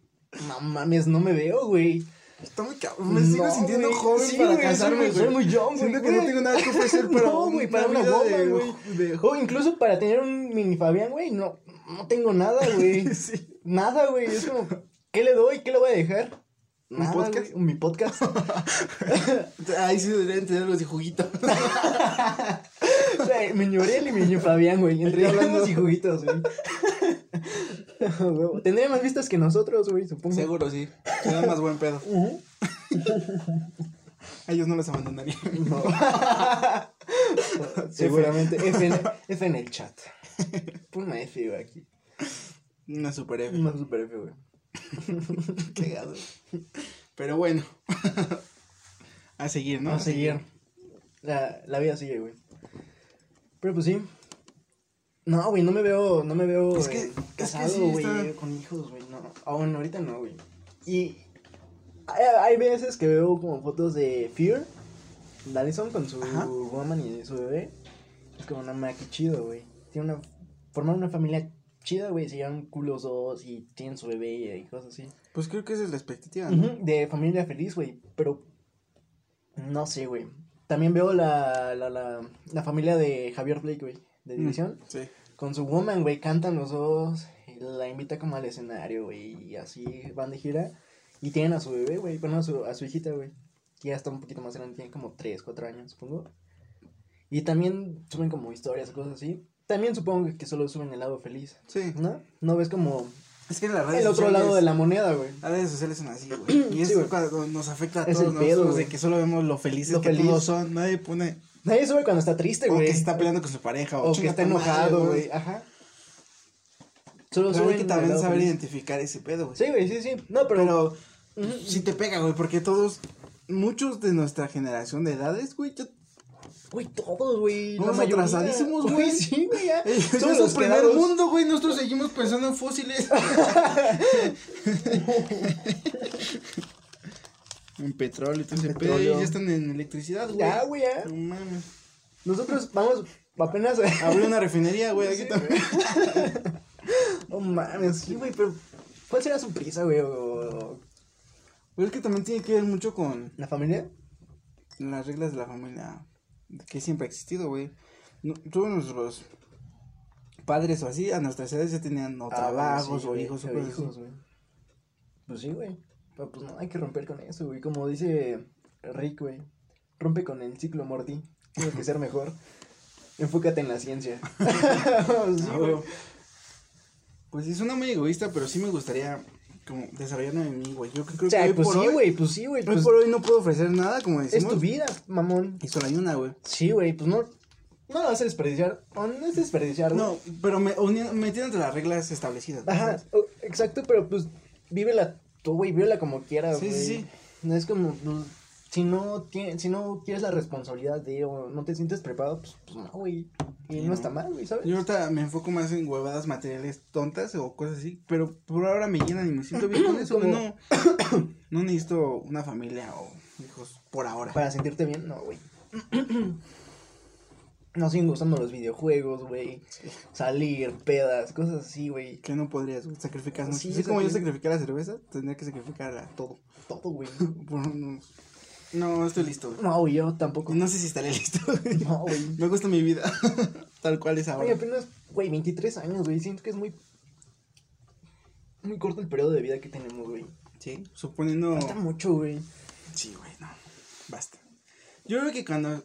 Speaker 2: no mames, no me veo, güey.
Speaker 1: Está muy cabrón. Me sigo
Speaker 2: No,
Speaker 1: sintiendo
Speaker 2: güey.
Speaker 1: joven
Speaker 2: Sí,
Speaker 1: para
Speaker 2: güey,
Speaker 1: casarme,
Speaker 2: soy, soy muy young, güey.
Speaker 1: Siento que no tengo nada que ofrecer para
Speaker 2: No, güey, para una
Speaker 1: de-
Speaker 2: güey.
Speaker 1: de
Speaker 2: O incluso para tener un mini Fabián, güey, no, no tengo nada, güey.
Speaker 1: Sí.
Speaker 2: Nada, güey. Es como, ¿qué le doy? ¿Qué le voy a dejar?
Speaker 1: ¿Un
Speaker 2: Nada,
Speaker 1: podcast?
Speaker 2: güey, Mi podcast.
Speaker 1: Ahí sí deberían tener los de juguito.
Speaker 2: O sea, mi Ñorel y mi Fabián, güey. Entre
Speaker 1: hablando.
Speaker 2: y juguitos, güey. Tendría más vistas que nosotros, güey, supongo.
Speaker 1: Seguro, sí. Se dan más buen pedo. A ellos no los abandonaría.
Speaker 2: No. Seguramente. F en, F en el chat. Pon una F, güey, aquí.
Speaker 1: Una super F.
Speaker 2: Una super F, güey.
Speaker 1: Cagado. Pero bueno. A seguir, ¿no?
Speaker 2: A seguir. La, la vida sigue, güey. Pero pues sí. No, güey, no me veo, no me veo
Speaker 1: Es que-
Speaker 2: eh,
Speaker 1: es que
Speaker 2: casado,
Speaker 1: sí
Speaker 2: güey,
Speaker 1: está-
Speaker 2: con hijos, güey, no. Aún ahorita no, güey. Y hay, hay veces que veo como fotos de Fear, de Allison con su
Speaker 1: Ajá.
Speaker 2: woman y su bebé. Es como una ma, qué chido, güey. Tiene una, forman una familia chida, güey, se llevan culos dos y tienen su bebé y cosas así.
Speaker 1: Pues creo que esa es la expectativa,
Speaker 2: de familia feliz, güey. Pero no sé, güey. También veo la, la, la, la familia de Javier Blake, güey, de División.
Speaker 1: Mm, Sí.
Speaker 2: Con su woman, güey, cantan los dos. y la invita como al escenario, güey. Y así van de gira. Y tienen a su bebé, güey. Bueno, a su, a su hijita, güey. Que ya está un poquito más grande, tiene como 3, 4 años, supongo. Y también suben como historias cosas así. También supongo que solo suben el lado feliz,
Speaker 1: Sí.
Speaker 2: ¿no? No ves como
Speaker 1: Es que en las redes
Speaker 2: el otro
Speaker 1: sociales-
Speaker 2: lado de la moneda, güey.
Speaker 1: Las redes sociales son así, güey. Y
Speaker 2: Sí,
Speaker 1: eso cuando nos afecta a
Speaker 2: Es
Speaker 1: todos nosotros de que solo vemos lo felices
Speaker 2: Lo
Speaker 1: que
Speaker 2: feliz.
Speaker 1: todos son. Nadie pone.
Speaker 2: Nadie sube cuando está triste,
Speaker 1: O
Speaker 2: güey.
Speaker 1: que se está peleando con su pareja. O,
Speaker 2: O que está enojado, güey. Ajá. Solo
Speaker 1: Pero hay que también saber
Speaker 2: feliz.
Speaker 1: identificar ese pedo, güey.
Speaker 2: Sí, güey, sí, sí. No, pero.
Speaker 1: Pero
Speaker 2: Ujú.
Speaker 1: sí te pega, güey, porque todos, muchos de nuestra generación de edades, güey, ya
Speaker 2: Güey, todos, güey. mayoría.
Speaker 1: atrasadísimos, güey.
Speaker 2: Sí, güey, ya. Somos los
Speaker 1: primer
Speaker 2: quedados.
Speaker 1: mundo, güey. Nosotros seguimos pensando en fósiles. en petróleo pedo.
Speaker 2: petróleo.
Speaker 1: Ya están en electricidad, güey.
Speaker 2: Ya, güey, ya.
Speaker 1: No mames.
Speaker 2: Nosotros vamos apenas.
Speaker 1: Abrió una refinería, güey, aquí
Speaker 2: Sí,
Speaker 1: también.
Speaker 2: No mames, sí, güey, pero. ¿Cuál será su prisa, güey? O...
Speaker 1: Pero es que también tiene que ver mucho con
Speaker 2: ¿La familia?
Speaker 1: las reglas de la familia que siempre ha existido, güey. No, todos nuestros padres o así, a nuestras edades ya tenían o
Speaker 2: Ah,
Speaker 1: trabajos
Speaker 2: sí,
Speaker 1: o hijos o cosas
Speaker 2: hijos,
Speaker 1: así.
Speaker 2: Pues sí, güey. Pero pues no, hay que romper con eso, güey. Como dice Rick, güey. Rompe con el ciclo, Morty. Tienes que ser mejor. Enfócate en la ciencia. sí,
Speaker 1: Ah. Pues sí, suena muy egoísta, pero sí me gustaría como desarrollarme en mí, güey. Yo creo
Speaker 2: O sea,
Speaker 1: que hoy
Speaker 2: pues
Speaker 1: por
Speaker 2: sí,
Speaker 1: hoy,
Speaker 2: güey, pues sí, güey.
Speaker 1: hoy
Speaker 2: Pues
Speaker 1: por hoy no puedo ofrecer nada, como
Speaker 2: es
Speaker 1: decimos.
Speaker 2: tu vida, mamón.
Speaker 1: Y solo hay una, güey.
Speaker 2: Sí, güey, pues no. No la vas a desperdiciar. O no es desperdiciar, güey.
Speaker 1: No, pero me, uni- metiéndote las reglas establecidas. ¿no?
Speaker 2: Ajá, o- exacto, pero pues vívela tú, güey, vívela como quieras,
Speaker 1: Sí,
Speaker 2: güey.
Speaker 1: sí, sí.
Speaker 2: No es como, pues, si no, tienes, si no tienes la responsabilidad de o no te sientes preparado, pues, pues no, güey. Y
Speaker 1: Sí,
Speaker 2: no,
Speaker 1: no.
Speaker 2: está mal, güey, ¿sabes?
Speaker 1: Yo ahorita me enfoco más en huevadas materiales tontas o cosas así, pero por ahora me llenan y me siento bien con eso, güey.
Speaker 2: Como-
Speaker 1: No, No necesito una familia o hijos por ahora.
Speaker 2: Para sentirte bien, no, güey. Nos siguen gustando los videojuegos, güey. Salir, pedas, cosas así, güey.
Speaker 1: Que no podrías güey, sacrificar.
Speaker 2: Sí,
Speaker 1: Así como yo
Speaker 2: sacri-
Speaker 1: sacrificar la cerveza, tendría que sacrificar a todo.
Speaker 2: Todo, güey.
Speaker 1: Por unos- No, estoy listo. güey.
Speaker 2: No, güey, yo tampoco.
Speaker 1: No sé si estaré listo.
Speaker 2: No, güey.
Speaker 1: Me gusta mi vida. Tal cual es
Speaker 2: Güey,
Speaker 1: ahora.
Speaker 2: apenas, güey, 23 años, güey. Siento que es muy. Muy corto el periodo de vida que tenemos, güey.
Speaker 1: Sí, suponiendo.
Speaker 2: Falta mucho, güey.
Speaker 1: Sí, güey, no. Basta. Yo creo que cuando.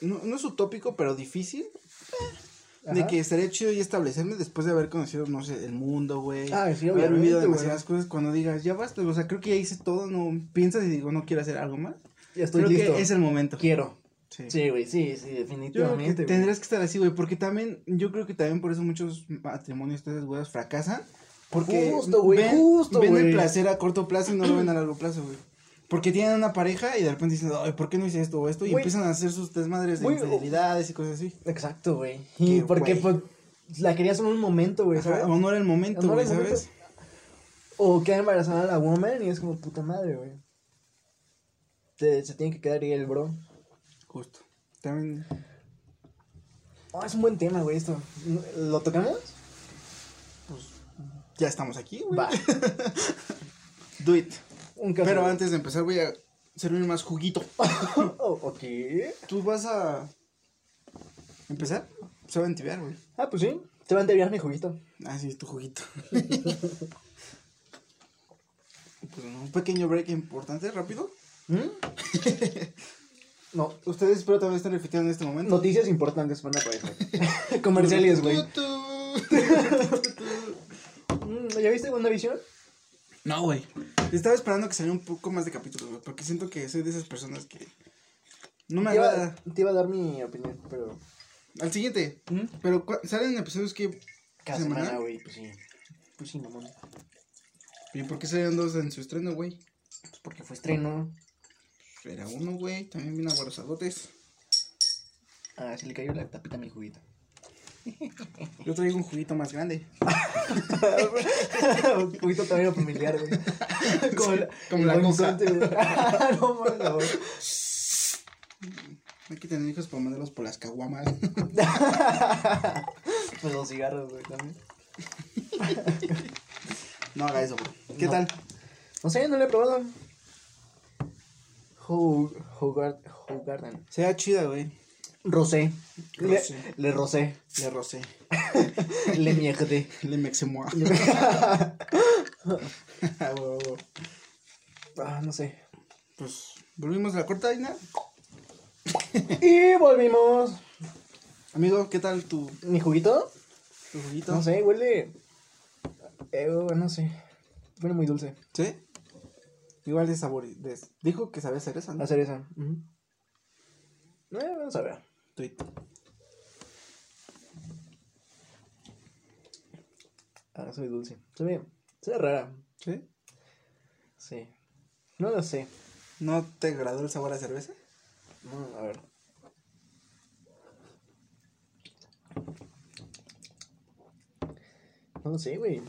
Speaker 1: No, no es utópico, pero difícil. De
Speaker 2: Ajá.
Speaker 1: que estaría chido ya establecerme después de haber conocido, no sé, el mundo, güey.
Speaker 2: Ah, sí,
Speaker 1: haber vivido demasiadas cosas. Cuando digas, ya basta, o sea, creo que ya hice todo, no piensas y digo, no quiero hacer algo más.
Speaker 2: Ya estoy
Speaker 1: creo
Speaker 2: listo.
Speaker 1: que es el momento.
Speaker 2: Quiero.
Speaker 1: Sí.
Speaker 2: Sí, güey, sí, sí,
Speaker 1: Yo creo que
Speaker 2: definitivamente. güey.
Speaker 1: tendrás que estar así, güey, porque también, yo creo que también por eso muchos matrimonios, ustedes, güeyes, fracasan. Porque
Speaker 2: Justo, güey, justo,
Speaker 1: ven el placer a corto plazo y no lo ven a largo plazo, güey. Porque tienen una pareja y de repente dicen, ay, ¿por qué no hice esto o esto? Y empiezan a hacer sus desmadres de infidelidades y cosas así.
Speaker 2: Exacto, güey. Y porque, pues, la querías en un momento, güey,
Speaker 1: o no era el momento, güey. ¿sabes?
Speaker 2: O queda embarazada la woman y es como puta madre, güey. Se, se tiene que quedar ahí el bro.
Speaker 1: Justo. También,
Speaker 2: Oh, es un buen tema, güey, esto. ¿Lo tocamos?
Speaker 1: pues, ya estamos aquí, güey.
Speaker 2: Va.
Speaker 1: Do it.
Speaker 2: Un caso.
Speaker 1: Pero antes de empezar voy a servir más juguito.
Speaker 2: Ok.
Speaker 1: ¿Tú vas a empezar? Se va a entibiar, güey.
Speaker 2: Ah, pues sí. Te van a enviar mi juguito.
Speaker 1: Ah, sí, tu juguito. pues, un pequeño break importante, rápido.
Speaker 2: ¿Mm? no.
Speaker 1: Ustedes espero también están repitiendo en este momento.
Speaker 2: Noticias importantes van a aparecer. Comerciales, güey. ¿Ya viste WandaVision?
Speaker 1: No, güey. Estaba esperando que saliera un poco más de capítulos, güey. Porque siento que soy de esas personas que. No me
Speaker 2: Te iba,
Speaker 1: agrada.
Speaker 2: te iba a dar mi opinión, pero.
Speaker 1: Al siguiente.
Speaker 2: ¿Mm?
Speaker 1: Pero salen episodios que.
Speaker 2: Cada
Speaker 1: ¿Semana?
Speaker 2: güey, pues sí. Pues sí, mamón.
Speaker 1: ¿Y por qué salieron dos en su estreno, güey?
Speaker 2: Pues porque fue estreno.
Speaker 1: Era uno, güey. También bien aguarosadotes.
Speaker 2: Ah, se le cayó la tapita a mi juguito.
Speaker 1: Yo traigo un juguito más grande.
Speaker 2: Un juguito también familiar, güey. Como la,
Speaker 1: como la
Speaker 2: güey. no mames, güey.
Speaker 1: Hay que tener hijos para mandarlos por las caguamas.
Speaker 2: Pues los cigarros, güey, también.
Speaker 1: no haga eso, güey. ¿Qué
Speaker 2: No.
Speaker 1: tal?
Speaker 2: No sé, no lo he probado. Hogarden.
Speaker 1: Sea chida, güey.
Speaker 2: Rosé. Le, le rosé.
Speaker 1: Le rosé.
Speaker 2: Le mierde.
Speaker 1: Le mexemoa.
Speaker 2: ah, no sé.
Speaker 1: pues volvimos a la cortina.
Speaker 2: Y volvimos.
Speaker 1: Amigo, ¿qué tal tu,
Speaker 2: ¿Mi juguito?
Speaker 1: tu juguito?
Speaker 2: No sé, huele. Eh, no sé. Huele muy dulce.
Speaker 1: ¿Sí? Igual de sabor. de- Dijo que sabía hacer eso, ¿no?
Speaker 2: La cereza. Ujú. Eh, vamos a ver.
Speaker 1: Tweet.
Speaker 2: Ah, soy dulce. Ve, se ve rara.
Speaker 1: ¿Sí?
Speaker 2: Sí. No lo sé.
Speaker 1: ¿No te agradó el sabor a cerveza?
Speaker 2: No, a ver. No lo sé, güey.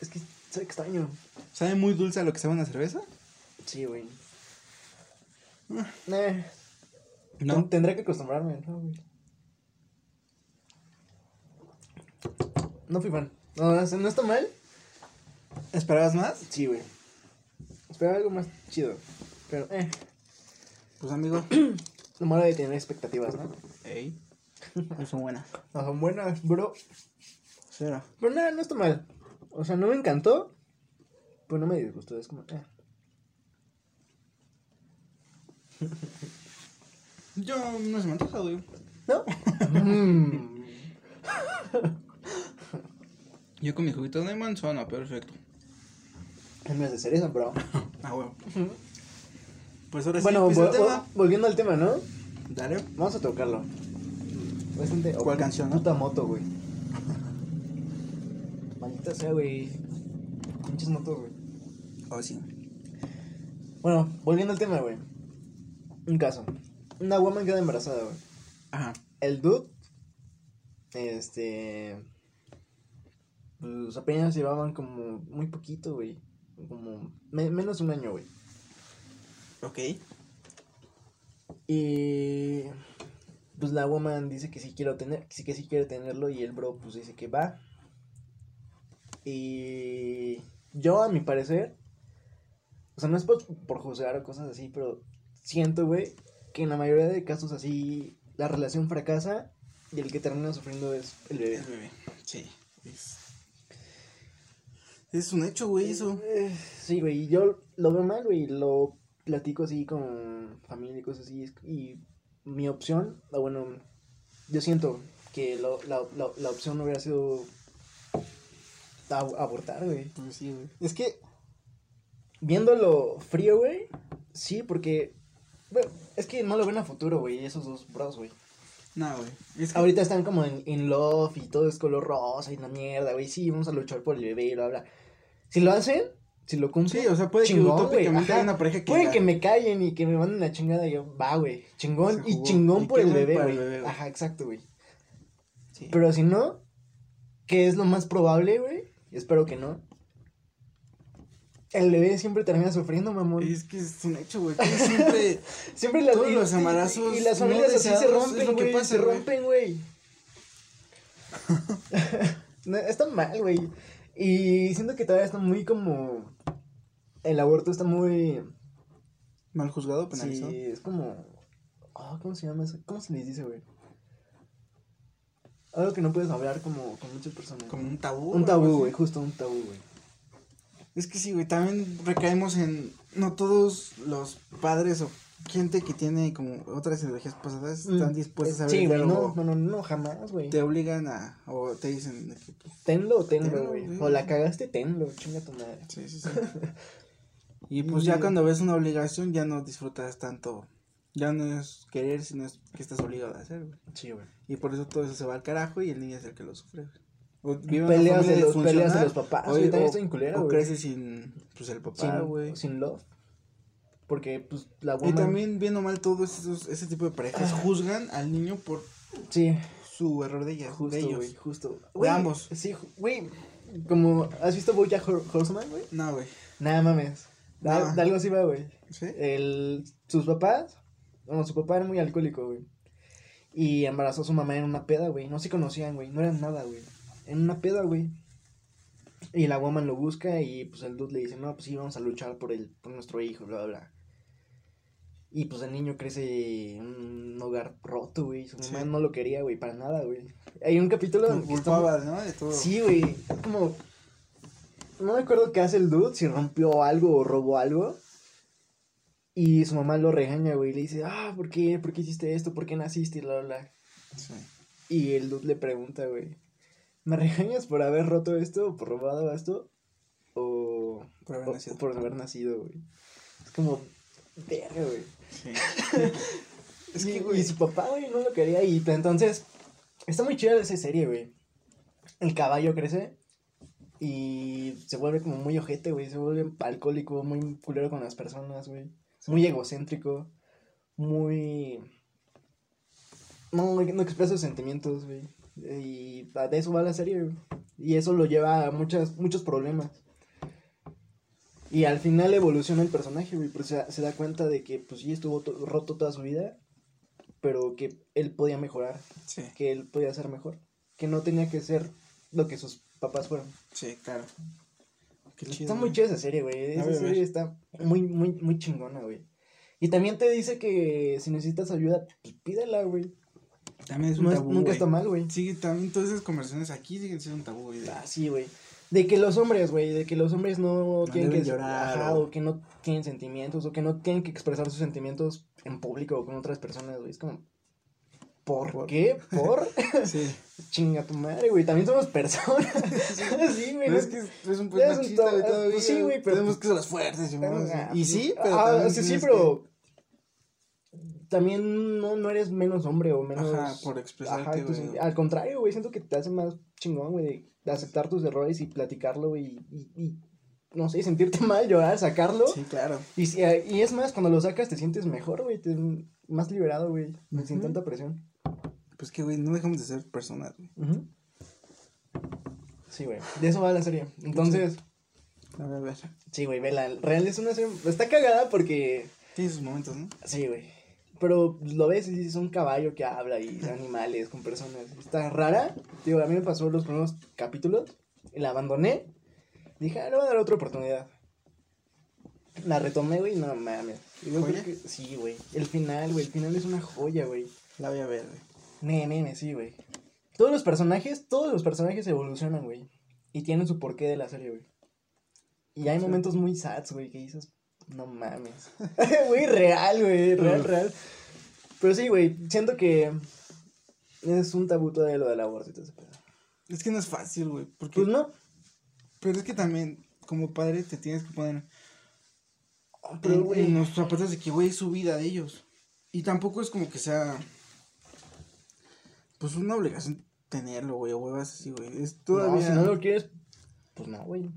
Speaker 2: Es que sabe extraño.
Speaker 1: ¿Sabe muy dulce a lo que sabe una cerveza?
Speaker 2: Sí, güey. Eh,
Speaker 1: No.
Speaker 2: ten- Tendré que acostumbrarme, ¿no, güey? No fui fan. No, no, no está mal.
Speaker 1: ¿Esperabas más?
Speaker 2: Sí, güey. Esperaba algo más chido. Pero, eh.
Speaker 1: Pues amigo.
Speaker 2: No me de tener expectativas, ¿no?
Speaker 1: Ey. No son buenas.
Speaker 2: No son buenas, bro.
Speaker 1: Cero.
Speaker 2: Pero nada, no está mal. O sea, no me encantó. Pero no me disgustó. Es como, eh.
Speaker 1: Yo no se me antoja, güey.
Speaker 2: ¿No? Mm.
Speaker 1: Yo con mi juguito de manzana, perfecto.
Speaker 2: Mío es de cereza, bro.
Speaker 1: Ah, bueno. Pues ahora
Speaker 2: Bueno,
Speaker 1: sí, empieza
Speaker 2: vol-
Speaker 1: el tema.
Speaker 2: vol- volviendo al tema, ¿no?
Speaker 1: Dale.
Speaker 2: Vamos a tocarlo. Bastante-
Speaker 1: ¿Cuál canción, no?
Speaker 2: Puta moto, güey. Maldita sea, güey. Pinches motos, güey.
Speaker 1: Oh, sí.
Speaker 2: Bueno, volviendo al tema, güey. Un caso. Una woman queda embarazada, güey.
Speaker 1: Ajá.
Speaker 2: El dude. Este. Pues apenas llevaban como muy poquito, güey. como me- menos de un año, güey.
Speaker 1: Ok.
Speaker 2: Y pues la woman dice que sí quiero tener, que sí que sí quiere tenerlo y el bro pues dice que va. Y yo a mi parecer, o sea, no es por, por juzgar o cosas así, pero siento, güey, que en la mayoría de casos así la relación fracasa y el que termina sufriendo es el bebé.
Speaker 1: El bebé. Sí. Es, es un hecho, güey, eso.
Speaker 2: Eh, Sí, güey, y yo lo veo mal, güey, y lo platico así con familia y cosas así. Y mi opción, bueno, yo siento que lo- la, la, la opción no hubiera sido ab- abortar, güey.
Speaker 1: Pues sí, güey. Es que.
Speaker 2: Viéndolo frío, güey, sí, porque, bueno, es que no lo ven a futuro, güey, esos dos bros, güey.
Speaker 1: No, güey. Es que.
Speaker 2: Ahorita están como en, in love y todo es color rosa y la mierda, güey, sí, vamos a luchar por el bebé y bla, bla. Si lo hacen, si lo cumplen,
Speaker 1: Sí, o sea, puede que
Speaker 2: chingón, güey,
Speaker 1: utópicamente
Speaker 2: ajá.
Speaker 1: haya una pareja que.
Speaker 2: Puede
Speaker 1: la-
Speaker 2: que me callen y que me manden la chingada y yo, va, güey, chingón, y chingón
Speaker 1: Y
Speaker 2: por el bebé, güey.
Speaker 1: el bebé, güey.
Speaker 2: Ajá, exacto, güey.
Speaker 1: Sí.
Speaker 2: Pero si no, que es lo más probable, güey, espero que no, el bebé siempre termina sufriendo, mamón.
Speaker 1: Es que es un hecho, güey. Siempre.
Speaker 2: Siempre las,
Speaker 1: todos
Speaker 2: y-
Speaker 1: los
Speaker 2: y-
Speaker 1: embarazos
Speaker 2: y, las
Speaker 1: no
Speaker 2: familias así se rompen,
Speaker 1: lo que
Speaker 2: güey,
Speaker 1: pasa,
Speaker 2: se
Speaker 1: güey.
Speaker 2: rompen, güey. No, está mal, güey. Y siento que todavía está muy como... El aborto está muy...
Speaker 1: Mal juzgado, penalizado.
Speaker 2: Sí, es como... ah, ¿Cómo se llama eso? ¿Cómo se les dice, güey? Algo que no puedes hablar como con muchas personas.
Speaker 1: Como un tabú.
Speaker 2: un tabú, güey, justo un tabú, güey.
Speaker 1: Es que sí, güey. También recaemos en. No todos los padres o gente que tiene como otras ideologías pasadas están dispuestos a ver
Speaker 2: Mm. Sí, güey, no, no, no, no, jamás, güey.
Speaker 1: Te obligan a. O te dicen pues,
Speaker 2: Tenlo o tenlo, güey. O la cagaste, tenlo, chinga tu madre.
Speaker 1: Sí, sí, sí. y pues ya cuando ves una obligación ya no disfrutas tanto. Ya no es querer, sino es que estás obligado a hacer, güey.
Speaker 2: Sí, güey.
Speaker 1: Y por eso todo eso se va al carajo y el niño es el que lo sufre, güey.
Speaker 2: Peleas de, los, peleas de los papás,
Speaker 1: o-
Speaker 2: güey. También
Speaker 1: o-
Speaker 2: en culera,
Speaker 1: O crece sin, pues, el papá,
Speaker 2: sin,
Speaker 1: güey.
Speaker 2: sin love. Porque, pues, la
Speaker 1: Y
Speaker 2: woman...
Speaker 1: también, bien o mal, todos esos, ese tipo de parejas juzgan al niño por
Speaker 2: Sí,
Speaker 1: su error de, ella,
Speaker 2: justo,
Speaker 1: de ellos.
Speaker 2: güey, justo.
Speaker 1: De
Speaker 2: Güey,
Speaker 1: ambos.
Speaker 2: Sí, güey. Como, ¿has visto Hor- Horseman, güey?
Speaker 1: No, güey.
Speaker 2: Nada mames. Da-
Speaker 1: No.
Speaker 2: De algo así va, güey.
Speaker 1: ¿Sí?
Speaker 2: El, sus papás, bueno, su papá era muy alcohólico, güey. Y embarazó a su mamá en una peda, güey. No se conocían, güey. No eran nada, güey. En una peda, güey. Y la woman lo busca y pues el dude le dice, no, pues sí, vamos a luchar por el, por nuestro hijo, bla, bla, bla. Y pues el niño crece en un hogar roto, güey. Su mamá
Speaker 1: Sí.
Speaker 2: no lo quería, güey, para nada, güey. Hay un capítulo
Speaker 1: Lo
Speaker 2: en que está-
Speaker 1: culpaba, ¿no? De todo.
Speaker 2: Sí, güey. Como. No me acuerdo qué hace el dude, si rompió algo o robó algo. Y su mamá lo regaña, güey. Le dice, ah, ¿por qué? ¿Por qué hiciste esto? ¿Por qué naciste? Y bla, bla, bla.
Speaker 1: Sí.
Speaker 2: Y el dude le pregunta, güey. ¿Me regañas por haber roto esto o por robado esto? O.
Speaker 1: Por haber
Speaker 2: o-
Speaker 1: nacido.
Speaker 2: o por haber nacido, güey. Es como. Verga, güey.
Speaker 1: Sí.
Speaker 2: Es
Speaker 1: que, güey.
Speaker 2: Y su papá, güey, no lo quería. Y entonces, está muy chida esa serie, güey. El caballo crece y se vuelve como muy ojete, güey. Se vuelve alcohólico, muy culero con las personas, güey. Muy egocéntrico, muy... No, no expresa sus sentimientos, güey. Y de eso va la serie. Y eso lo lleva a muchas, muchos problemas. Y al final evoluciona el personaje, güey, pero se, se da cuenta de que, pues sí, estuvo to- roto toda su vida, pero que él podía mejorar,
Speaker 1: Sí,
Speaker 2: que él podía ser mejor, que no tenía que ser lo que sus papás fueron.
Speaker 1: sí, claro. Qué chido.
Speaker 2: está muy chida esa serie, güey, esa serie está muy, muy, muy chingona, güey. Y también te dice que si necesitas ayuda, pues pídela, güey.
Speaker 1: También es un
Speaker 2: No es-
Speaker 1: tabú,
Speaker 2: nunca está mal, güey.
Speaker 1: Sí, también todas esas conversaciones aquí siguen siendo un tabú, güey.
Speaker 2: Ah, sí, güey. De que los hombres, güey, de que los hombres no, tienen que
Speaker 1: llorar,
Speaker 2: ajá,
Speaker 1: o-
Speaker 2: que no tienen sentimientos, o que no tienen que expresar sus sentimientos en público o con otras personas, güey. Es como, ¿por,
Speaker 1: ¿Por?
Speaker 2: qué? ¿Por?
Speaker 1: Sí.
Speaker 2: Chinga tu madre, güey. También somos personas. sí, güey. No
Speaker 1: es que es un pues machista, güey, todavía.
Speaker 2: pues sí, güey, pero-
Speaker 1: Tenemos que ser las fuertes, y,
Speaker 2: Ah,
Speaker 1: y sí, pero
Speaker 2: ah, sí, sí, pero también no, no eres menos hombre o menos...
Speaker 1: Ajá, por expresarte,
Speaker 2: Ajá, al contrario, güey, siento que te hace más chingón, güey, de aceptar tus errores y platicarlo, y, y, no sé, sentirte mal, llorar, sacarlo.
Speaker 1: Sí, claro.
Speaker 2: Y, si- y es más, cuando lo sacas te sientes mejor, güey, te, más liberado, güey, sin
Speaker 1: Ujú.
Speaker 2: tanta presión.
Speaker 1: Pues que, güey, no dejamos de ser personas, güey.
Speaker 2: Sí, güey, de eso va la serie. Entonces,
Speaker 1: A ver, a ver.
Speaker 2: Sí, güey, vela. Real es una serie. Está cagada porque.
Speaker 1: Tiene sus momentos, ¿no?
Speaker 2: Sí, güey. Pero lo ves y es un caballo que habla y animales con personas. Está rara. Digo, a mí me pasó los primeros capítulos y la abandoné. Dije, ah, le voy a dar otra oportunidad. La retomé, güey, no mames. Que- sí, güey. El final, güey. El final es una joya, güey.
Speaker 1: La voy a ver, güey.
Speaker 2: Ne, nene, sí, güey. Todos los personajes, todos los personajes evolucionan, güey. Y tienen su porqué de la serie, güey. Y hay
Speaker 1: Sí.
Speaker 2: momentos muy sads, güey, que dices, no mames. Güey, real, güey, real, real. Pero sí, güey, siento que es un tabú todavía lo del aborto y todo ese pedo.
Speaker 1: Es que no es fácil, güey. Porque...
Speaker 2: Pues no.
Speaker 1: Pero es que también, como padre, te tienes que poner
Speaker 2: Pero,
Speaker 1: en,
Speaker 2: güey.
Speaker 1: en los zapatos de que, güey, es su vida de ellos. Y tampoco es como que sea. Pues una obligación tenerlo, güey, o huevas así, güey. Es todavía.
Speaker 2: No, si no lo quieres, pues no, güey.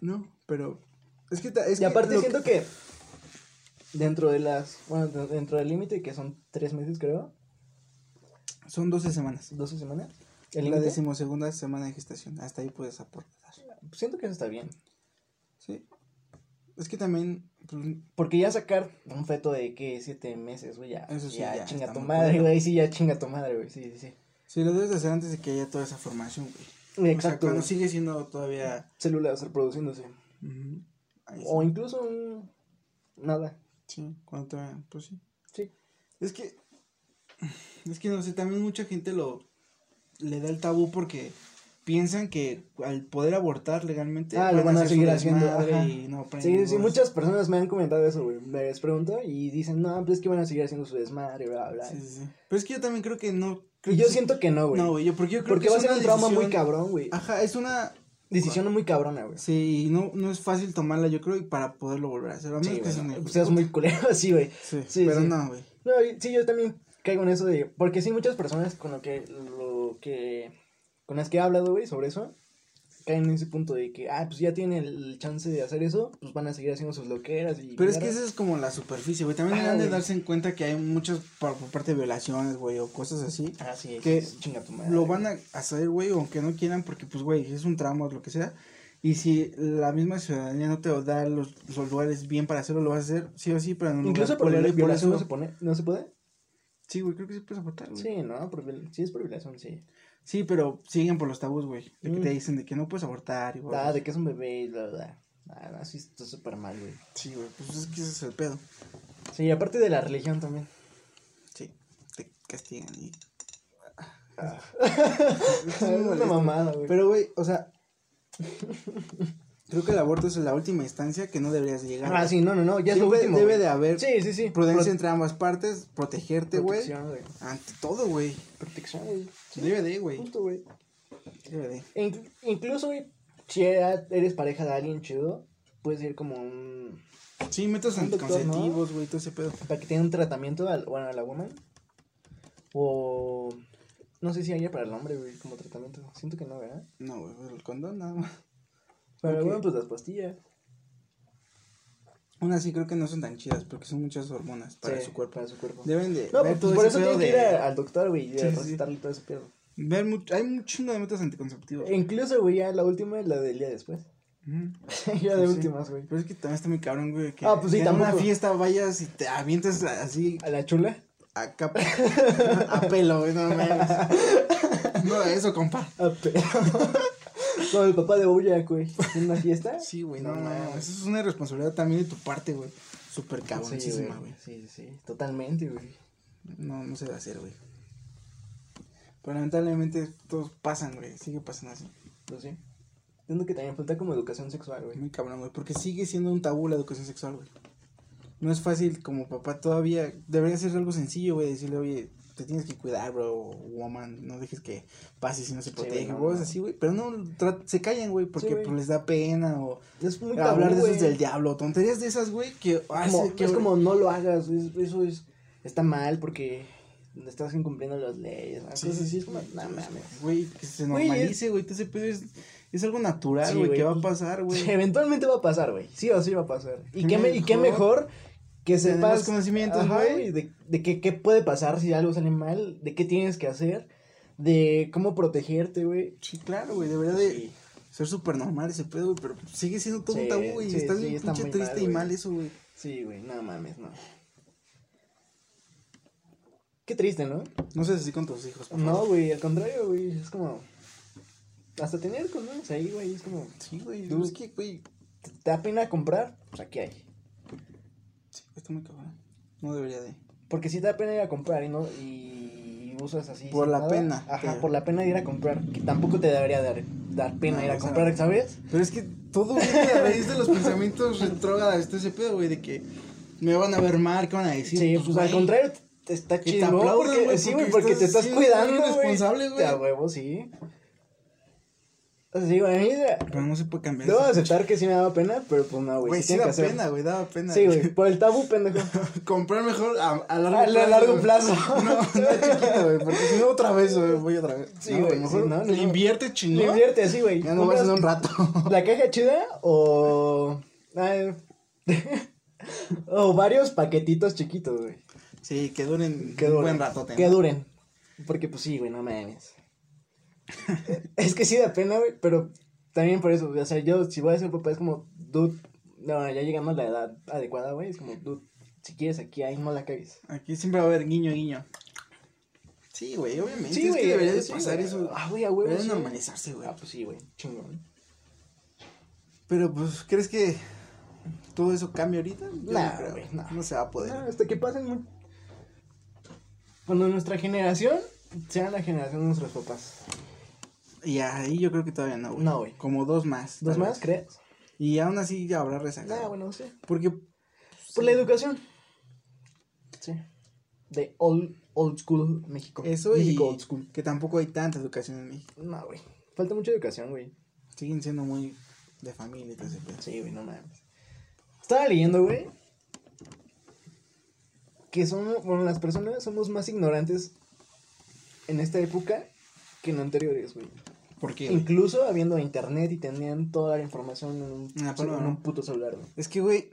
Speaker 1: No, pero. Es que. Es
Speaker 2: Y aparte siento que... dentro de las, bueno, de- dentro del límite, que son tres meses, creo,
Speaker 1: Son 12 semanas.
Speaker 2: 12 semanas. El
Speaker 1: la decimosegunda semana de gestación. Hasta ahí puedes aportar.
Speaker 2: siento que eso está bien.
Speaker 1: Sí. Es que también. Pues,
Speaker 2: Porque ya sacar un feto de que siete meses, güey, ya,
Speaker 1: Eso sí,
Speaker 2: ya,
Speaker 1: ya
Speaker 2: chinga tu madre, güey, sí, ya chinga tu madre, güey, sí, sí, sí.
Speaker 1: sí, lo debes de hacer antes de que haya toda esa formación, güey.
Speaker 2: Exacto,
Speaker 1: O sea, cuando sigue siendo todavía.
Speaker 2: células reproduciéndose.
Speaker 1: Ujú, ahí sí.
Speaker 2: O incluso un... nada.
Speaker 1: Sí, cuando te pues sí.
Speaker 2: Sí.
Speaker 1: Es que, es que no sé, también mucha gente lo, le da el tabú porque piensan que al poder abortar legalmente
Speaker 2: Ah, lo van a seguir haciendo,
Speaker 1: y no
Speaker 2: Sí, sí, muchas personas me han comentado eso, güey. Me les pregunto y dicen, no, pues es que van a seguir haciendo su desmadre, bla, bla.
Speaker 1: Sí, sí, sí. Pero es que yo también creo que no. creo
Speaker 2: Y
Speaker 1: que
Speaker 2: yo
Speaker 1: sí-
Speaker 2: siento que no, güey.
Speaker 1: No, güey, yo porque yo creo
Speaker 2: porque
Speaker 1: que
Speaker 2: va a ser un trauma muy
Speaker 1: decisión-
Speaker 2: cabrón, güey.
Speaker 1: Ajá, es una.
Speaker 2: Decisión muy cabrona, güey.
Speaker 1: Sí, y no, no es fácil tomarla, yo creo, y para poderlo volver a hacer. A menos
Speaker 2: Sí,
Speaker 1: que
Speaker 2: güey.
Speaker 1: seas un
Speaker 2: no,
Speaker 1: hijo de
Speaker 2: Seas
Speaker 1: puta.
Speaker 2: muy culero, sí, güey.
Speaker 1: Sí,
Speaker 2: Sí,
Speaker 1: pero
Speaker 2: sí.
Speaker 1: no, güey.
Speaker 2: No, sí, yo también caigo en eso de. Porque sí, muchas personas con lo que. Lo que con las que he hablado, güey, sobre eso. Caen en ese punto de que, ah, pues ya tienen el chance de hacer eso, pues van a seguir haciendo sus loqueras y.
Speaker 1: Pero es que esa es como la superficie, güey. También deben de darse en cuenta que hay muchas por, por parte de violaciones, güey, o cosas así.
Speaker 2: Ah, sí,
Speaker 1: que
Speaker 2: es- chinga tu madre.
Speaker 1: Lo van a hacer, güey, aunque no quieran, porque, pues, güey, es un trauma o lo que sea. Y si la misma ciudadanía no te da los, los lugares bien para hacerlo, lo vas a hacer, sí o sí, pero en un
Speaker 2: Incluso por viola- violación no se pone, ¿no se puede?
Speaker 1: Sí, güey, creo que sí puedes aportar, güey.
Speaker 2: Sí, no, por sí es por violación, sí.
Speaker 1: Sí, pero siguen por los tabús, güey. De que
Speaker 2: Mm.
Speaker 1: te dicen de que no puedes abortar y güey.
Speaker 2: Ah, de que es un bebé y bla, bla. Ah, no, sí, está súper mal, güey.
Speaker 1: Sí, güey, pues es que ese es el pedo.
Speaker 2: Sí, aparte de la religión también.
Speaker 1: Sí, te castigan y...
Speaker 2: es
Speaker 1: muy
Speaker 2: una mamada, güey.
Speaker 1: Pero, güey, o sea... creo que el aborto es la última instancia que no deberías de llegar.
Speaker 2: Ah, sí, no, no, no, ya es lo último.
Speaker 1: debe de haber
Speaker 2: Sí, sí, sí.
Speaker 1: prudencia
Speaker 2: Pro-
Speaker 1: entre ambas partes, protegerte, güey.
Speaker 2: protección, güey.
Speaker 1: Ante todo, güey.
Speaker 2: Protección, güey. Sí,
Speaker 1: Debe de, güey.
Speaker 2: Justo, güey.
Speaker 1: Debe de.
Speaker 2: E inclu- incluso, güey, si eres pareja de alguien chido, puedes ir como un...
Speaker 1: Sí, métodos anticonceptivos, güey, todo ese pedo.
Speaker 2: Para que tenga un tratamiento, al, bueno, a la woman. O... No sé si haya para el hombre, güey, como tratamiento. Siento que no, ¿verdad?
Speaker 1: No, güey, el condón nada más.
Speaker 2: Para
Speaker 1: Ok.
Speaker 2: woman, pues las pastillas.
Speaker 1: Aún así creo que no son tan chidas porque son muchas hormonas para
Speaker 2: Sí,
Speaker 1: su cuerpo.
Speaker 2: Para su cuerpo.
Speaker 1: Deben de
Speaker 2: No,
Speaker 1: ver
Speaker 2: pues
Speaker 1: todo
Speaker 2: por eso
Speaker 1: pedo
Speaker 2: tiene que ir a- al doctor, güey, y
Speaker 1: Sí, sí, sí.
Speaker 2: recetarle todo ese pedo.
Speaker 1: ver mucho- hay un chingo de métodos anticonceptivos.
Speaker 2: E incluso, güey, ya la última es la del día después.
Speaker 1: Ujú.
Speaker 2: ya de últimas, güey.
Speaker 1: Pero es que también está muy cabrón, güey. Que,
Speaker 2: Ah, pues sí,
Speaker 1: en una fiesta vayas y te avientas así
Speaker 2: ¿A la chula?
Speaker 1: acá a pelo, güey, no mames. No, eso, compa.
Speaker 2: A pe- Con el papá de Bojack, güey. ¿En una fiesta?
Speaker 1: Sí, güey, no,
Speaker 2: No
Speaker 1: no. Eso es una responsabilidad también de tu parte, güey. Súper cabroncísima, güey.
Speaker 2: Sí, sí, sí. Totalmente, güey.
Speaker 1: No, no se debe hacer, güey. Pero lamentablemente todos pasan, güey. Sigue pasando así.
Speaker 2: Pues sí. Entiendo que también falta como educación sexual, güey.
Speaker 1: Muy cabrón, güey. Porque sigue siendo un tabú la educación sexual, güey. No es fácil como papá todavía. Debería ser algo sencillo, güey. Decirle, oye, te tienes que cuidar, bro. Woman. No dejes que pase si no se protege.
Speaker 2: no,
Speaker 1: cosas
Speaker 2: no.
Speaker 1: así, güey. Pero no, se callan, güey. Porque
Speaker 2: Sí,
Speaker 1: pues, les da pena o
Speaker 2: Es muy
Speaker 1: hablar
Speaker 2: tabú,
Speaker 1: de esos del diablo. Tonterías de esas, güey. Que
Speaker 2: Como-
Speaker 1: que.
Speaker 2: es como no lo hagas, es- eso es, está mal porque estás incumpliendo las leyes. ¿no?
Speaker 1: Sí,
Speaker 2: Cosas
Speaker 1: sí,
Speaker 2: así,
Speaker 1: sí,
Speaker 2: es como,
Speaker 1: sí,
Speaker 2: no
Speaker 1: sí,
Speaker 2: mames.
Speaker 1: Güey, que se normalice, güey. Ese pedo es, es algo natural,
Speaker 2: Sí,
Speaker 1: güey. que va a pasar, güey.
Speaker 2: Sí, eventualmente va a pasar, güey. Sí o sí va a pasar. Y
Speaker 1: Qué
Speaker 2: me- y qué
Speaker 1: mejor
Speaker 2: que sepas
Speaker 1: los conocimientos, güey.
Speaker 2: De, de qué, qué puede pasar si algo sale mal, de qué tienes que hacer, de cómo protegerte, güey.
Speaker 1: Sí, claro, güey. Debería de.
Speaker 2: Sí.
Speaker 1: ser súper normal ese pedo, güey, pero sigue siendo todo
Speaker 2: Sí,
Speaker 1: un tabú, güey.
Speaker 2: sí,
Speaker 1: está bien
Speaker 2: está
Speaker 1: pinche triste
Speaker 2: mal,
Speaker 1: y mal eso, güey.
Speaker 2: Sí, güey, no mames, no. Qué triste, ¿no?
Speaker 1: No seas así con tus hijos, por
Speaker 2: No, güey, al contrario, güey, es como... Hasta tener condones ahí, güey, es como...
Speaker 1: Sí, güey. Es que, güey,
Speaker 2: ¿Te da pena comprar? Pues aquí hay.
Speaker 1: Está muy cabrón. No debería de.
Speaker 2: Porque si te da pena ir a comprar y no... Y usas así...
Speaker 1: Por la
Speaker 2: nada,
Speaker 1: pena,
Speaker 2: Ajá,
Speaker 1: que-
Speaker 2: por la pena de ir a comprar. Que tampoco te debería dar, dar pena
Speaker 1: No,
Speaker 2: ir a
Speaker 1: o sea,
Speaker 2: comprar, ¿sabes?
Speaker 1: Pero es que todo viene a raíz de los pensamientos retrógrados, este ese pedo, güey, de que me van a ver mal, ¿qué van a decir?
Speaker 2: Sí, pues, al
Speaker 1: güey,
Speaker 2: contrario, te está
Speaker 1: Que te
Speaker 2: chido.
Speaker 1: aplaudan,
Speaker 2: porque, sí,
Speaker 1: porque
Speaker 2: güey, porque te
Speaker 1: estás
Speaker 2: cuidando, güey.
Speaker 1: responsable, güey.
Speaker 2: A huevo, sí. Sí, güey, a mí
Speaker 1: Pero no se puede cambiar.
Speaker 2: debo aceptar que sí me daba pena, pero pues no, güey.
Speaker 1: Güey,
Speaker 2: sí
Speaker 1: sí
Speaker 2: tiene
Speaker 1: da
Speaker 2: que hacer.
Speaker 1: pena, güey, daba pena.
Speaker 2: Sí, güey, por el tabú, pendejo.
Speaker 1: Comprar mejor a, a largo
Speaker 2: A
Speaker 1: plazo.
Speaker 2: largo
Speaker 1: güey.
Speaker 2: plazo.
Speaker 1: No, no chiquito, güey, porque si no otra vez, güey, voy otra vez.
Speaker 2: Sí, güey, sí, no,
Speaker 1: le invierte
Speaker 2: Le
Speaker 1: chingón.
Speaker 2: invierte así, güey.
Speaker 1: Ya no vas en un rato.
Speaker 2: ¿La caja chida o. ay, o varios paquetitos chiquitos, güey.
Speaker 1: Sí, que duren
Speaker 2: Que
Speaker 1: un
Speaker 2: duren.
Speaker 1: buen rato.
Speaker 2: Que duren. Porque, pues sí, güey, no mames. Es que sí da pena, güey, pero también por eso, o sea, yo, si voy a ser papá, es como, dude, no, ya llegando a la edad adecuada, güey, es como, dude, si quieres aquí, ahí no la cagues.
Speaker 1: Aquí siempre va a haber guiño, guiño. Sí, güey, obviamente.
Speaker 2: Sí,
Speaker 1: es
Speaker 2: güey,
Speaker 1: que debería de
Speaker 2: sí,
Speaker 1: pasar
Speaker 2: güey.
Speaker 1: eso.
Speaker 2: Ah, güey, a huevo.
Speaker 1: Debería
Speaker 2: sí.
Speaker 1: normalizarse, güey.
Speaker 2: Ah, pues sí, güey, chingón.
Speaker 1: Pero, pues, ¿crees que todo eso cambia ahorita? Yo
Speaker 2: Nah,
Speaker 1: no creo.
Speaker 2: güey, nah.
Speaker 1: No se va a poder.
Speaker 2: Hasta que pasen muy... Cuando nuestra generación sea la generación de nuestros papás.
Speaker 1: Y ahí yo creo que todavía no, güey.
Speaker 2: No, güey.
Speaker 1: Como dos más.
Speaker 2: ¿Dos más,
Speaker 1: vez.
Speaker 2: crees?
Speaker 1: Y aún así ya habrá resaca.
Speaker 2: Nah, bueno, sí.
Speaker 1: Porque.
Speaker 2: Por la educación. Sí. De old, old school México.
Speaker 1: Eso y.
Speaker 2: México old school.
Speaker 1: Que tampoco hay tanta educación en México.
Speaker 2: No, güey. Falta mucha educación, güey.
Speaker 1: Siguen siendo muy de familia y todo ese.
Speaker 2: Sí, güey, no mames. Estaba leyendo, güey. Que son, bueno, las personas somos más ignorantes en esta época que en anteriores, güey.
Speaker 1: ¿Por qué?
Speaker 2: Incluso habiendo internet y tenían toda la información en un,
Speaker 1: palma,
Speaker 2: en un puto celular, güey.
Speaker 1: Es que, güey,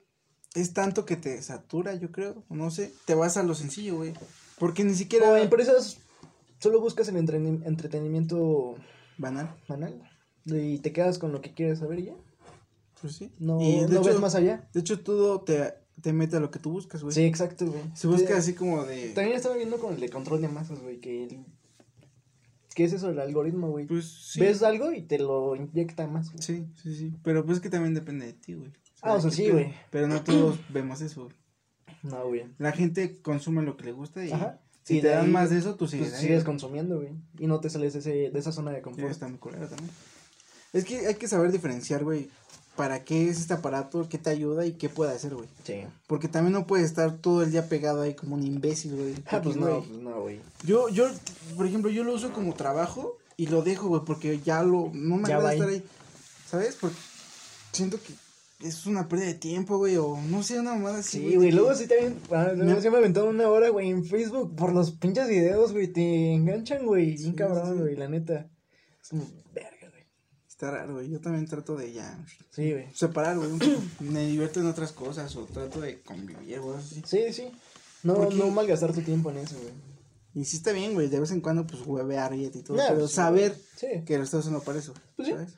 Speaker 1: es tanto que te satura, yo creo. No sé. Te vas a lo sencillo, güey. Porque ni siquiera.
Speaker 2: O empresas solo buscas el entretenimiento
Speaker 1: Banal.
Speaker 2: banal y te quedas con lo que quieres saber y ya.
Speaker 1: Pues sí.
Speaker 2: No,
Speaker 1: Y
Speaker 2: no
Speaker 1: hecho-
Speaker 2: ves más allá.
Speaker 1: De hecho, todo te, te mete a lo que tú buscas, güey.
Speaker 2: Sí, exacto, güey.
Speaker 1: Se busca
Speaker 2: Sí.
Speaker 1: así como de.
Speaker 2: También estaba viendo con el de control de masas, güey, que el... ¿Qué es eso, el algoritmo, güey?
Speaker 1: Pues sí.
Speaker 2: Ves algo y te lo inyecta más, güey.
Speaker 1: Sí, sí, sí. Pero pues que también depende de ti, güey.
Speaker 2: Ah, o sea, sí, güey.
Speaker 1: Pero no todos vemos eso. güey.
Speaker 2: No, güey.
Speaker 1: La gente consume lo que le gusta y
Speaker 2: Ajá.
Speaker 1: si
Speaker 2: Y
Speaker 1: te dan
Speaker 2: ahí,
Speaker 1: más de eso, tú sigues
Speaker 2: Pues
Speaker 1: ahí,
Speaker 2: sigues
Speaker 1: güey.
Speaker 2: consumiendo, güey. Y no te sales de, ese, de esa zona de
Speaker 1: Sí,
Speaker 2: confort.
Speaker 1: está muy culero también. Es que hay que saber diferenciar, güey, para qué es este aparato, qué te ayuda y qué puede hacer, güey.
Speaker 2: Sí.
Speaker 1: Porque también no puedes estar todo el día pegado ahí como un imbécil, güey.
Speaker 2: Ah, pues no, pues no, güey.
Speaker 1: Yo, yo, por ejemplo, yo lo uso como trabajo y lo dejo, güey, porque ya lo, no me agrada estar
Speaker 2: ahí.
Speaker 1: ¿Sabes? Porque siento que es una pérdida de tiempo, güey, o no sé, una mamada así.
Speaker 2: Sí, güey, luego sí también, ah,
Speaker 1: Me-
Speaker 2: me aventaron una hora, güey, en Facebook por los pinches videos, güey, te enganchan, güey,
Speaker 1: Sí,
Speaker 2: bien cabrón,
Speaker 1: sí.
Speaker 2: güey, la neta. Es como.
Speaker 1: Está raro, güey. Yo también trato de ya
Speaker 2: Sí, güey.
Speaker 1: separar, güey. Me divierto en otras cosas o trato de convivir, güey, así.
Speaker 2: Sí, sí. No,
Speaker 1: Porque-
Speaker 2: no malgastar tu tiempo en eso, güey.
Speaker 1: Y sí está bien, güey, de vez en cuando, pues, huevear y todo. Pero
Speaker 2: pues,
Speaker 1: saber
Speaker 2: Sí.
Speaker 1: que lo estás haciendo para eso,
Speaker 2: Pues sí.
Speaker 1: ¿sabes?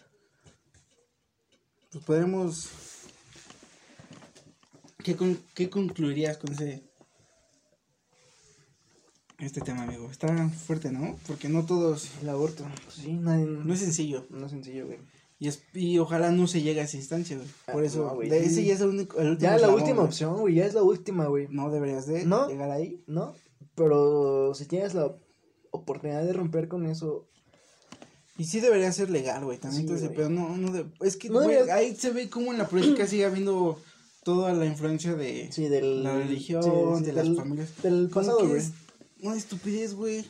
Speaker 1: Pues podremos... ¿Qué, con- ¿Qué concluirías con ese... Este tema, amigo? Está fuerte, ¿no? Porque no todos...
Speaker 2: El aborto, pues sí, nadie,
Speaker 1: No es sencillo.
Speaker 2: no es sencillo, güey.
Speaker 1: Y, es, y ojalá no se llegue a esa instancia, güey.
Speaker 2: Ah,
Speaker 1: Por eso,
Speaker 2: no, güey.
Speaker 1: de ese ya es el único... el último
Speaker 2: Ya es la última
Speaker 1: güey.
Speaker 2: opción, güey, ya es la última, güey.
Speaker 1: No deberías de
Speaker 2: ¿No?
Speaker 1: llegar ahí.
Speaker 2: ¿No? Pero si tienes la oportunidad de romper con eso,
Speaker 1: Y sí debería ser legal, güey, también
Speaker 2: Sí, güey.
Speaker 1: pedo, no, no de- es que,
Speaker 2: No
Speaker 1: güey,
Speaker 2: deberías-
Speaker 1: ahí se ve como en la política sigue habiendo toda la influencia de
Speaker 2: sí, del...
Speaker 1: la religión,
Speaker 2: sí,
Speaker 1: de
Speaker 2: del,
Speaker 1: las familias.
Speaker 2: Del pasado, güey.
Speaker 1: es una estupidez, güey.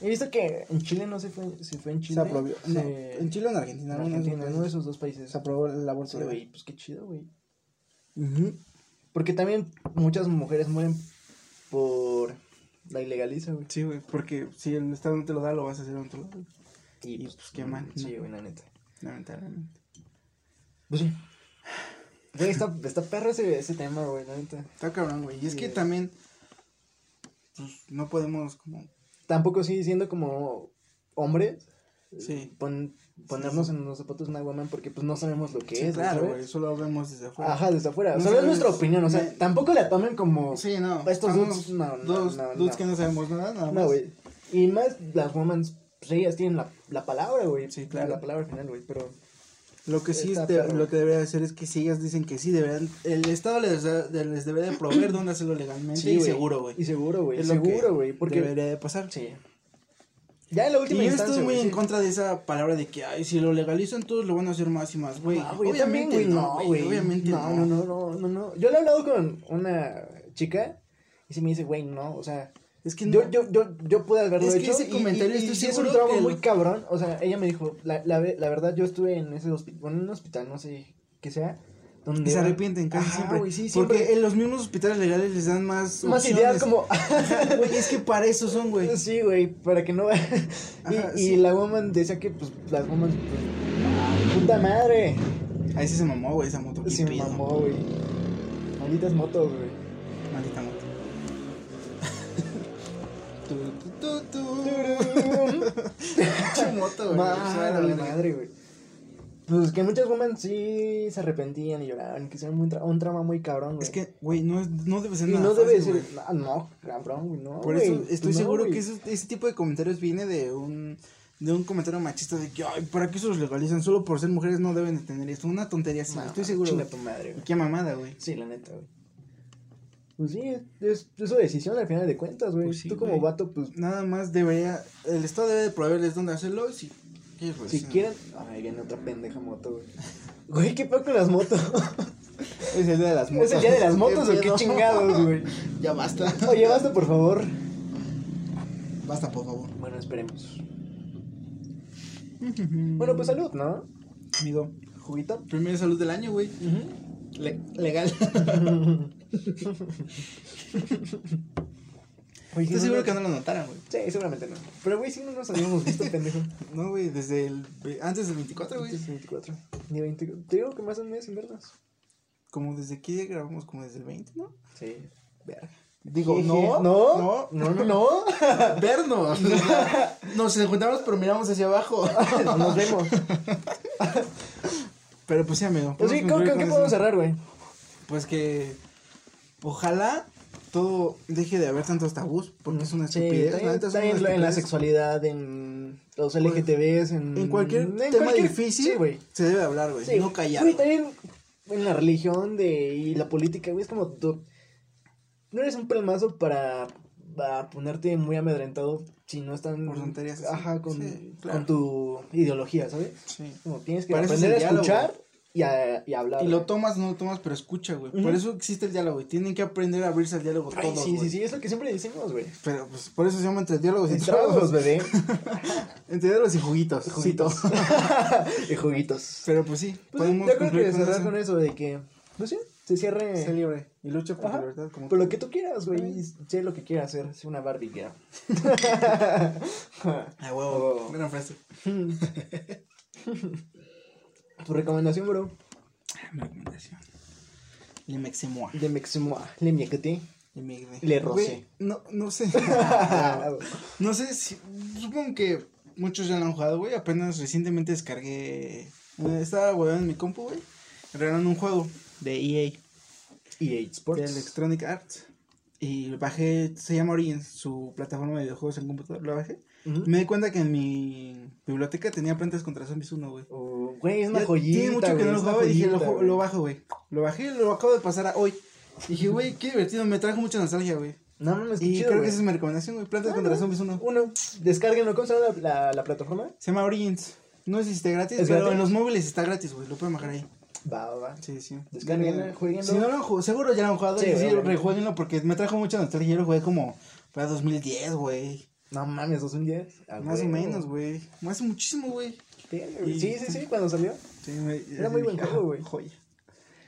Speaker 2: He visto que en Chile no se fue, se fue en Chile.
Speaker 1: Se aprobó, no,
Speaker 2: se-
Speaker 1: en Chile o en Argentina,
Speaker 2: en
Speaker 1: uno de esos
Speaker 2: Argentina, uno de esos dos países.
Speaker 1: se aprobó el aborto.
Speaker 2: Sí,
Speaker 1: legal.
Speaker 2: güey, pues qué chido, güey.
Speaker 1: Ujú.
Speaker 2: Porque también muchas mujeres mueren por la ilegaliza, güey.
Speaker 1: Sí, güey, porque si el Estado no te lo da, lo vas a hacer en otro lado, güey,
Speaker 2: Y
Speaker 1: pues, qué mal,
Speaker 2: Sí,
Speaker 1: ¿no?
Speaker 2: güey, la neta.
Speaker 1: lamentablemente.
Speaker 2: Pues sí. Güey, está, está perro ese, ese tema, güey, la neta.
Speaker 1: Está cabrón, güey, y es
Speaker 2: Sí,
Speaker 1: que
Speaker 2: güey.
Speaker 1: también, pues, no podemos como,
Speaker 2: Tampoco sí siendo como hombres,
Speaker 1: Sí.
Speaker 2: pon- ponernos en los zapatos de una woman porque pues no sabemos lo que
Speaker 1: Sí,
Speaker 2: es,
Speaker 1: claro, güey, eso lo vemos desde afuera.
Speaker 2: Ajá, desde afuera.
Speaker 1: No
Speaker 2: Solo es nuestra opinión, o sea,
Speaker 1: me-
Speaker 2: tampoco la tomen como...
Speaker 1: Sí, no.
Speaker 2: Estos dudes, no, no,
Speaker 1: Dos
Speaker 2: no,
Speaker 1: dudes
Speaker 2: no.
Speaker 1: que no sabemos nada, nada más.
Speaker 2: No, güey. Y más las women, pues ellas tienen la, la palabra, güey.
Speaker 1: Sí, claro.
Speaker 2: La palabra final, güey, pero...
Speaker 1: Lo que sí
Speaker 2: Está
Speaker 1: este, lo que debería hacer es que si ellas dicen que sí deberían, el Estado les, da- de- les debería de proveer dónde hacerlo legalmente
Speaker 2: Sí,
Speaker 1: y seguro, güey.
Speaker 2: Y seguro, güey.
Speaker 1: Lo
Speaker 2: Seguro, güey, porque...
Speaker 1: debería de pasar.
Speaker 2: Sí. Ya en la
Speaker 1: Y
Speaker 2: última
Speaker 1: yo
Speaker 2: instancia,
Speaker 1: estoy muy en contra de esa palabra de que, ay, si lo legalizan todos lo van a hacer más y más, güey.
Speaker 2: Ah,
Speaker 1: obviamente
Speaker 2: güey,
Speaker 1: no, güey. Obviamente
Speaker 2: no, no, no, no, no, no. Yo le he hablado con una chica y se me dice, güey, no, o sea,
Speaker 1: Es que
Speaker 2: yo,
Speaker 1: no.
Speaker 2: yo, yo, yo pude haberlo
Speaker 1: Es que
Speaker 2: hecho
Speaker 1: ese
Speaker 2: y-
Speaker 1: comentario
Speaker 2: y, y
Speaker 1: estoy
Speaker 2: es un trauma
Speaker 1: que
Speaker 2: muy cabrón, o sea, ella me dijo, la, la, la verdad yo estuve en ese hospital, en un hospital, no sé qué sea, donde...
Speaker 1: Y se arrepienten casi
Speaker 2: Ajá,
Speaker 1: siempre.
Speaker 2: güey, sí,
Speaker 1: porque
Speaker 2: siempre.
Speaker 1: en los mismos hospitales legales les dan más.
Speaker 2: Más
Speaker 1: opciones.
Speaker 2: ideas como...
Speaker 1: Güey, es que para eso son, güey.
Speaker 2: Sí, güey, para que no... y,
Speaker 1: Ajá,
Speaker 2: y
Speaker 1: sí.
Speaker 2: la woman decía que, pues, las woman, pues, puta madre.
Speaker 1: Ahí sí se mamó, güey, esa moto.
Speaker 2: Sí,
Speaker 1: pedo.
Speaker 2: mamó, güey. Malditas motos, güey.
Speaker 1: Moto, güey.
Speaker 2: Madre,
Speaker 1: Madre,
Speaker 2: güey. Pues que muchas women sí se arrepentían y lloraban, que hicieron muy tra- un trama muy cabrón, güey.
Speaker 1: Es que, güey, no, no debe ser
Speaker 2: y
Speaker 1: nada
Speaker 2: no debe
Speaker 1: fácil,
Speaker 2: ser, ah, no, cabrón, güey, no.
Speaker 1: Por eso estoy
Speaker 2: no,
Speaker 1: seguro que eso- ese tipo de comentarios viene de un de un comentario machista de que, ay, ¿para qué se los legalizan? Solo por ser mujeres no deben de tener esto. Una tontería así,
Speaker 2: No,
Speaker 1: estoy seguro.
Speaker 2: Chinga
Speaker 1: güey.
Speaker 2: tu madre,
Speaker 1: Y
Speaker 2: güey.
Speaker 1: qué mamada, güey.
Speaker 2: Sí, la neta, güey. Pues sí, es, es, su decisión al final de cuentas, güey.
Speaker 1: Pues sí,
Speaker 2: Tú como
Speaker 1: güey.
Speaker 2: vato, pues,
Speaker 1: Nada más debería, el Estado debe de proveerles dónde hacerlo y si quieres, güey,
Speaker 2: si
Speaker 1: sí.
Speaker 2: quieren... Ay, viene otra pendeja moto, güey. Güey, ¿qué pedo con las motos?
Speaker 1: Es el día de las motos.
Speaker 2: ¿Es el día de las motos o qué chingados, güey?
Speaker 1: Ya basta.
Speaker 2: Oye, basta, por favor.
Speaker 1: Basta, por favor.
Speaker 2: Bueno, esperemos. Bueno, pues salud, ¿no?
Speaker 1: Amigo,
Speaker 2: Juguito.
Speaker 1: primer salud del año, güey. Le- legal.
Speaker 2: Oye,
Speaker 1: Estoy seguro que no lo notaron, güey.
Speaker 2: Sí, seguramente no. Pero, güey, sí no nos habíamos visto, pendejo.
Speaker 1: No, güey, desde el. Antes del 24, güey.
Speaker 2: Antes del 24. Ni 20. Te digo que más de un mes sin vernos.
Speaker 1: Como desde qué día grabamos, como desde el 20, ¿no?
Speaker 2: Sí. Verga.
Speaker 1: Digo, no.
Speaker 2: No. No, no, no.
Speaker 1: Vernos. Nos encontramos, pero miramos hacia abajo.
Speaker 2: Nos vemos.
Speaker 1: Pero pues sí, amigo.
Speaker 2: Pues sí, ¿con, qué podemos cerrar, güey?
Speaker 1: Pues que. Ojalá todo deje de haber tantos tabús, porque es una
Speaker 2: Sí,
Speaker 1: estupidez.
Speaker 2: también-
Speaker 1: es
Speaker 2: también
Speaker 1: una
Speaker 2: en la sexualidad, en los LGTBs, en...
Speaker 1: En cualquier
Speaker 2: en
Speaker 1: tema
Speaker 2: cualquier-
Speaker 1: difícil
Speaker 2: Sí,
Speaker 1: se debe hablar, güey.
Speaker 2: Sí,
Speaker 1: no callar.
Speaker 2: Güey, también en la religión de, y la política, güey, es como tú. No eres un pelmazo para, para ponerte muy amedrentado si no están.
Speaker 1: Por tonterías.
Speaker 2: Ajá, con,
Speaker 1: Sí, claro.
Speaker 2: con tu ideología, ¿sabes?
Speaker 1: Sí.
Speaker 2: Como tienes que aprender a escuchar y a, y a hablar.
Speaker 1: Y lo
Speaker 2: güey.
Speaker 1: tomas, no lo tomas, pero escucha, güey. Por eso existe el diálogo, güey. Tienen que aprender a abrirse al diálogo
Speaker 2: Ay,
Speaker 1: todos,
Speaker 2: sí, sí,
Speaker 1: güey.
Speaker 2: sí, es lo que siempre decimos, güey.
Speaker 1: Pero pues por eso se llama entre diálogos y tragos.
Speaker 2: bebé.
Speaker 1: Entre diálogos y juguitos.
Speaker 2: Juguitos. y juguitos.
Speaker 1: Pero pues sí,
Speaker 2: Pues,
Speaker 1: podemos
Speaker 2: yo creo que
Speaker 1: con
Speaker 2: cerrar
Speaker 1: eso.
Speaker 2: con eso de que, pues sí, se cierre.
Speaker 1: Sé libre y lucha por
Speaker 2: Ajá.
Speaker 1: tu libertad como
Speaker 2: Por lo que tú quieras, güey. y Sé lo que quieras hacer. Sé una Barbie girl.
Speaker 1: Ah, huevo.
Speaker 2: huevo.
Speaker 1: Buena frase.
Speaker 2: tu recomendación, bro.
Speaker 1: Mi recomendación. Le mexemoa.
Speaker 2: De Meximoa. Le miecate.
Speaker 1: Le migre.
Speaker 2: Le rocé.
Speaker 1: No, no sé. no sé si. Supongo que muchos ya lo han jugado, güey. Apenas recientemente descargué. eh, Estaba huevando en mi compu, güey. Regalaron un juego de EA.
Speaker 2: EA
Speaker 1: de
Speaker 2: Sports.
Speaker 1: Electronic Arts. Y bajé, se llama Origins, su plataforma de videojuegos en computador, lo bajé. Me di cuenta que en mi biblioteca tenía Plantas contra Zombies 1, güey.
Speaker 2: Oh, Güey, es una
Speaker 1: Ya
Speaker 2: joyita.
Speaker 1: Tiene mucho que no lo jugaba y dije, lo, bajo, güey. Lo bajé y lo acabo de pasar a hoy. Dije, güey, qué divertido, me trajo mucha nostalgia, güey.
Speaker 2: No, no, es que
Speaker 1: Y
Speaker 2: chido,
Speaker 1: creo que esa es mi recomendación, güey. Plantas
Speaker 2: Ah,
Speaker 1: contra
Speaker 2: no.
Speaker 1: Zombies 1.
Speaker 2: Uno, descárguenlo. ¿Cómo se llama la, la, la plataforma?
Speaker 1: Se llama Origins. No sé si está gratis,
Speaker 2: ¿Es
Speaker 1: pero
Speaker 2: gratis?
Speaker 1: en los móviles está gratis, güey. Lo pueden bajar ahí.
Speaker 2: Va, va, va.
Speaker 1: Sí, sí.
Speaker 2: Descárguenlo,
Speaker 1: Eh,
Speaker 2: jueguenlo.
Speaker 1: Si no lo han seguro ya lo han jugado.
Speaker 2: Sí,
Speaker 1: y sí, rejueguenlo porque me trajo mucha nostalgia. Yo lo jugué como para 2010, güey.
Speaker 2: No mames, 2010. Ah,
Speaker 1: Más o
Speaker 2: güey.
Speaker 1: menos, güey. Más muchísimo, güey.
Speaker 2: Güey.
Speaker 1: Y-
Speaker 2: Sí, sí, sí, cuando salió.
Speaker 1: Sí, me-
Speaker 2: Era muy buen juego,
Speaker 1: "Ah,
Speaker 2: güey".
Speaker 1: Joya.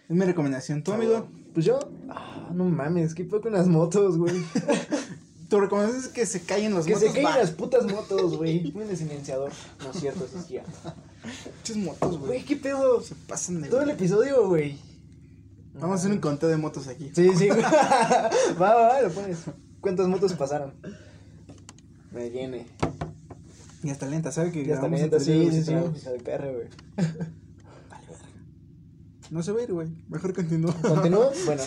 Speaker 1: Es mi recomendación. ¿Tu amigo?
Speaker 2: Pues yo. Ah, no mames, qué poco con las motos, güey.
Speaker 1: Tu recomendación es que se callen
Speaker 2: que
Speaker 1: motos.
Speaker 2: se caigan
Speaker 1: Va.
Speaker 2: las putas motos, güey. Ponen silenciador. No es cierto, eso es cierto.
Speaker 1: Pinches motos, güey.
Speaker 2: Güey, qué pedo.
Speaker 1: Se pasan de.
Speaker 2: Todo el episodio, güey.
Speaker 1: Vamos a hacer un conteo de motos aquí.
Speaker 2: Sí, sí. va, va, va, lo pones. ¿Cuántas motos pasaron? Me viene.
Speaker 1: Y hasta lenta, ¿sabe que
Speaker 2: Y hasta
Speaker 1: grabamos
Speaker 2: neta,
Speaker 1: entre
Speaker 2: sí, sí, sí.
Speaker 1: tragos?
Speaker 2: Hija de perra, güey.
Speaker 1: Vale, verga. No se va a ir, güey. Mejor continúa.
Speaker 2: ¿Continúo? Bueno,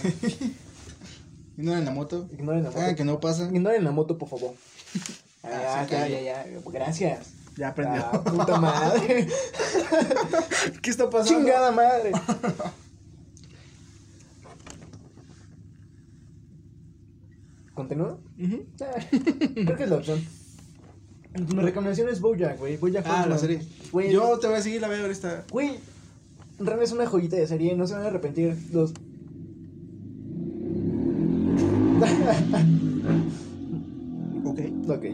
Speaker 1: Ignoren la moto.
Speaker 2: ignoren la moto.
Speaker 1: Ah, que no pasa.
Speaker 2: Ignoren la moto, por favor.
Speaker 1: Ah, sí,
Speaker 2: ya, ya, ya. Gracias.
Speaker 1: Ya aprendió.
Speaker 2: Ah, puta madre.
Speaker 1: ¿Qué está pasando?
Speaker 2: Chingada madre. Ah, Creo que es la opción. Mi recomendación es Bojack, güey. Bojack
Speaker 1: Ah, la
Speaker 2: Horseman.
Speaker 1: serie.
Speaker 2: Güey,
Speaker 1: Yo te voy a seguir, la voy a ver esta.
Speaker 2: Güey, Ren es una joyita de serie, no se van a arrepentir. Los.
Speaker 1: Ok.
Speaker 2: ok.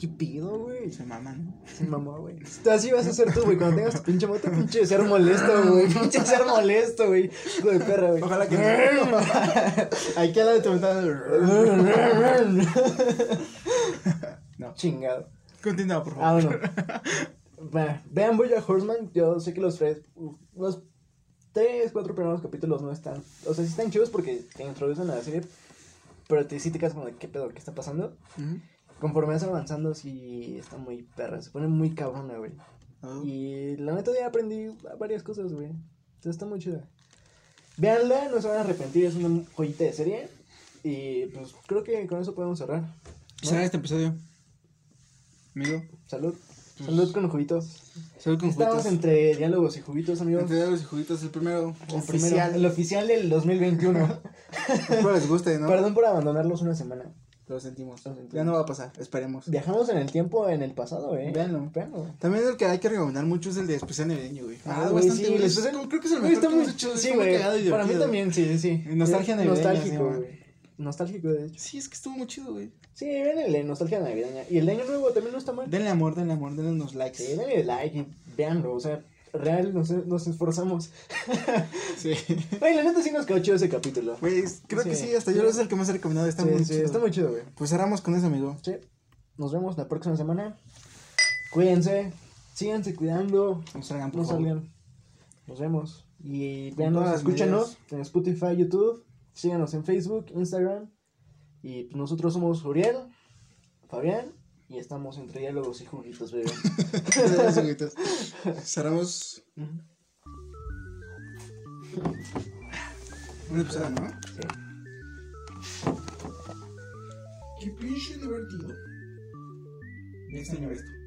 Speaker 2: ¿Qué pido, güey?
Speaker 1: Se maman, ¿no?
Speaker 2: Se mamó, güey. Así vas a ser tú, güey, cuando tengas tu pinche moto, pinche ser molesto, güey. Pinche ser molesto, güey. Hijo de perra, güey.
Speaker 1: Ojalá que no. Ahí queda de tu ventana. No.
Speaker 2: Chingado.
Speaker 1: Continúa, por
Speaker 2: Ah,
Speaker 1: favor.
Speaker 2: bueno. Va, Vean Boya Horseman. Yo sé que los tres, los tres, cuatro primeros capítulos no están. O sea, sí están chidos porque te introducen a la serie. Pero te, sí te quedas como de qué pedo, qué está pasando.
Speaker 1: Ujú.
Speaker 2: Conforme vas avanzando, sí está muy perra. Se pone muy cabrona, güey.
Speaker 1: Oh.
Speaker 2: Y la neta ya aprendí varias cosas, güey. Entonces está muy chida. Veanla, no se van a arrepentir. Es una joyita de serie. Y pues creo que con eso podemos cerrar. ¿no?
Speaker 1: Será este episodio. Amigo.
Speaker 2: Salud. Salud con juguitos.
Speaker 1: Salud con
Speaker 2: Estamos
Speaker 1: juguitos.
Speaker 2: entre diálogos y juguitos, amigos.
Speaker 1: Entre dedos y juguitos, el primero
Speaker 2: El
Speaker 1: oficial.
Speaker 2: primero, el oficial del 2021.
Speaker 1: Espero les guste, ¿no?
Speaker 2: Perdón por abandonarlos una semana.
Speaker 1: Lo sentimos.
Speaker 2: Lo sentimos.
Speaker 1: Ya no va a pasar, esperemos.
Speaker 2: Viajamos en el tiempo en el pasado, eh.
Speaker 1: Véanlo.
Speaker 2: Véanlo.
Speaker 1: También el que hay que recomendar mucho es el de especial navideño, güey.
Speaker 2: Ah, güey,
Speaker 1: bastante,
Speaker 2: sí,
Speaker 1: Creo que es el mejor
Speaker 2: está muy
Speaker 1: hecho.
Speaker 2: Sí, güey. Para mí también, sí, sí.
Speaker 1: Nostalgia navideña,
Speaker 2: Nostálgico, güey. Nostálgico, de hecho.
Speaker 1: Sí, es que estuvo muy chido, güey.
Speaker 2: Sí, véanle, nostalgia navideña. Y el de año nuevo también no está mal.
Speaker 1: Denle amor, denle amor, denle unos likes.
Speaker 2: Sí, denle like véanlo. O sea, real nos, nos esforzamos.
Speaker 1: Sí.
Speaker 2: Güey, la neta sí nos quedó chido ese capítulo.
Speaker 1: Güey, creo que
Speaker 2: Sí.
Speaker 1: hasta yo es el que más he recomendado. Está
Speaker 2: sí,
Speaker 1: muy
Speaker 2: sí,
Speaker 1: chido.
Speaker 2: está muy chido, güey.
Speaker 1: Pues cerramos con eso, amigo.
Speaker 2: Sí. Nos vemos la próxima semana. Cuídense. Síganse cuidando.
Speaker 1: No salgan, por
Speaker 2: No
Speaker 1: favor.
Speaker 2: salgan. Nos vemos. Y
Speaker 1: las
Speaker 2: escúchanos en Spotify, YouTube. Síganos en Facebook, Instagram. Y nosotros somos Uriel, Fabián. Y estamos entre diálogos y juguitos, bebé.
Speaker 1: Juguitos. Cerramos un episodio, ¿no?
Speaker 2: Sí.
Speaker 1: Qué pinche divertido. Me extraño esto.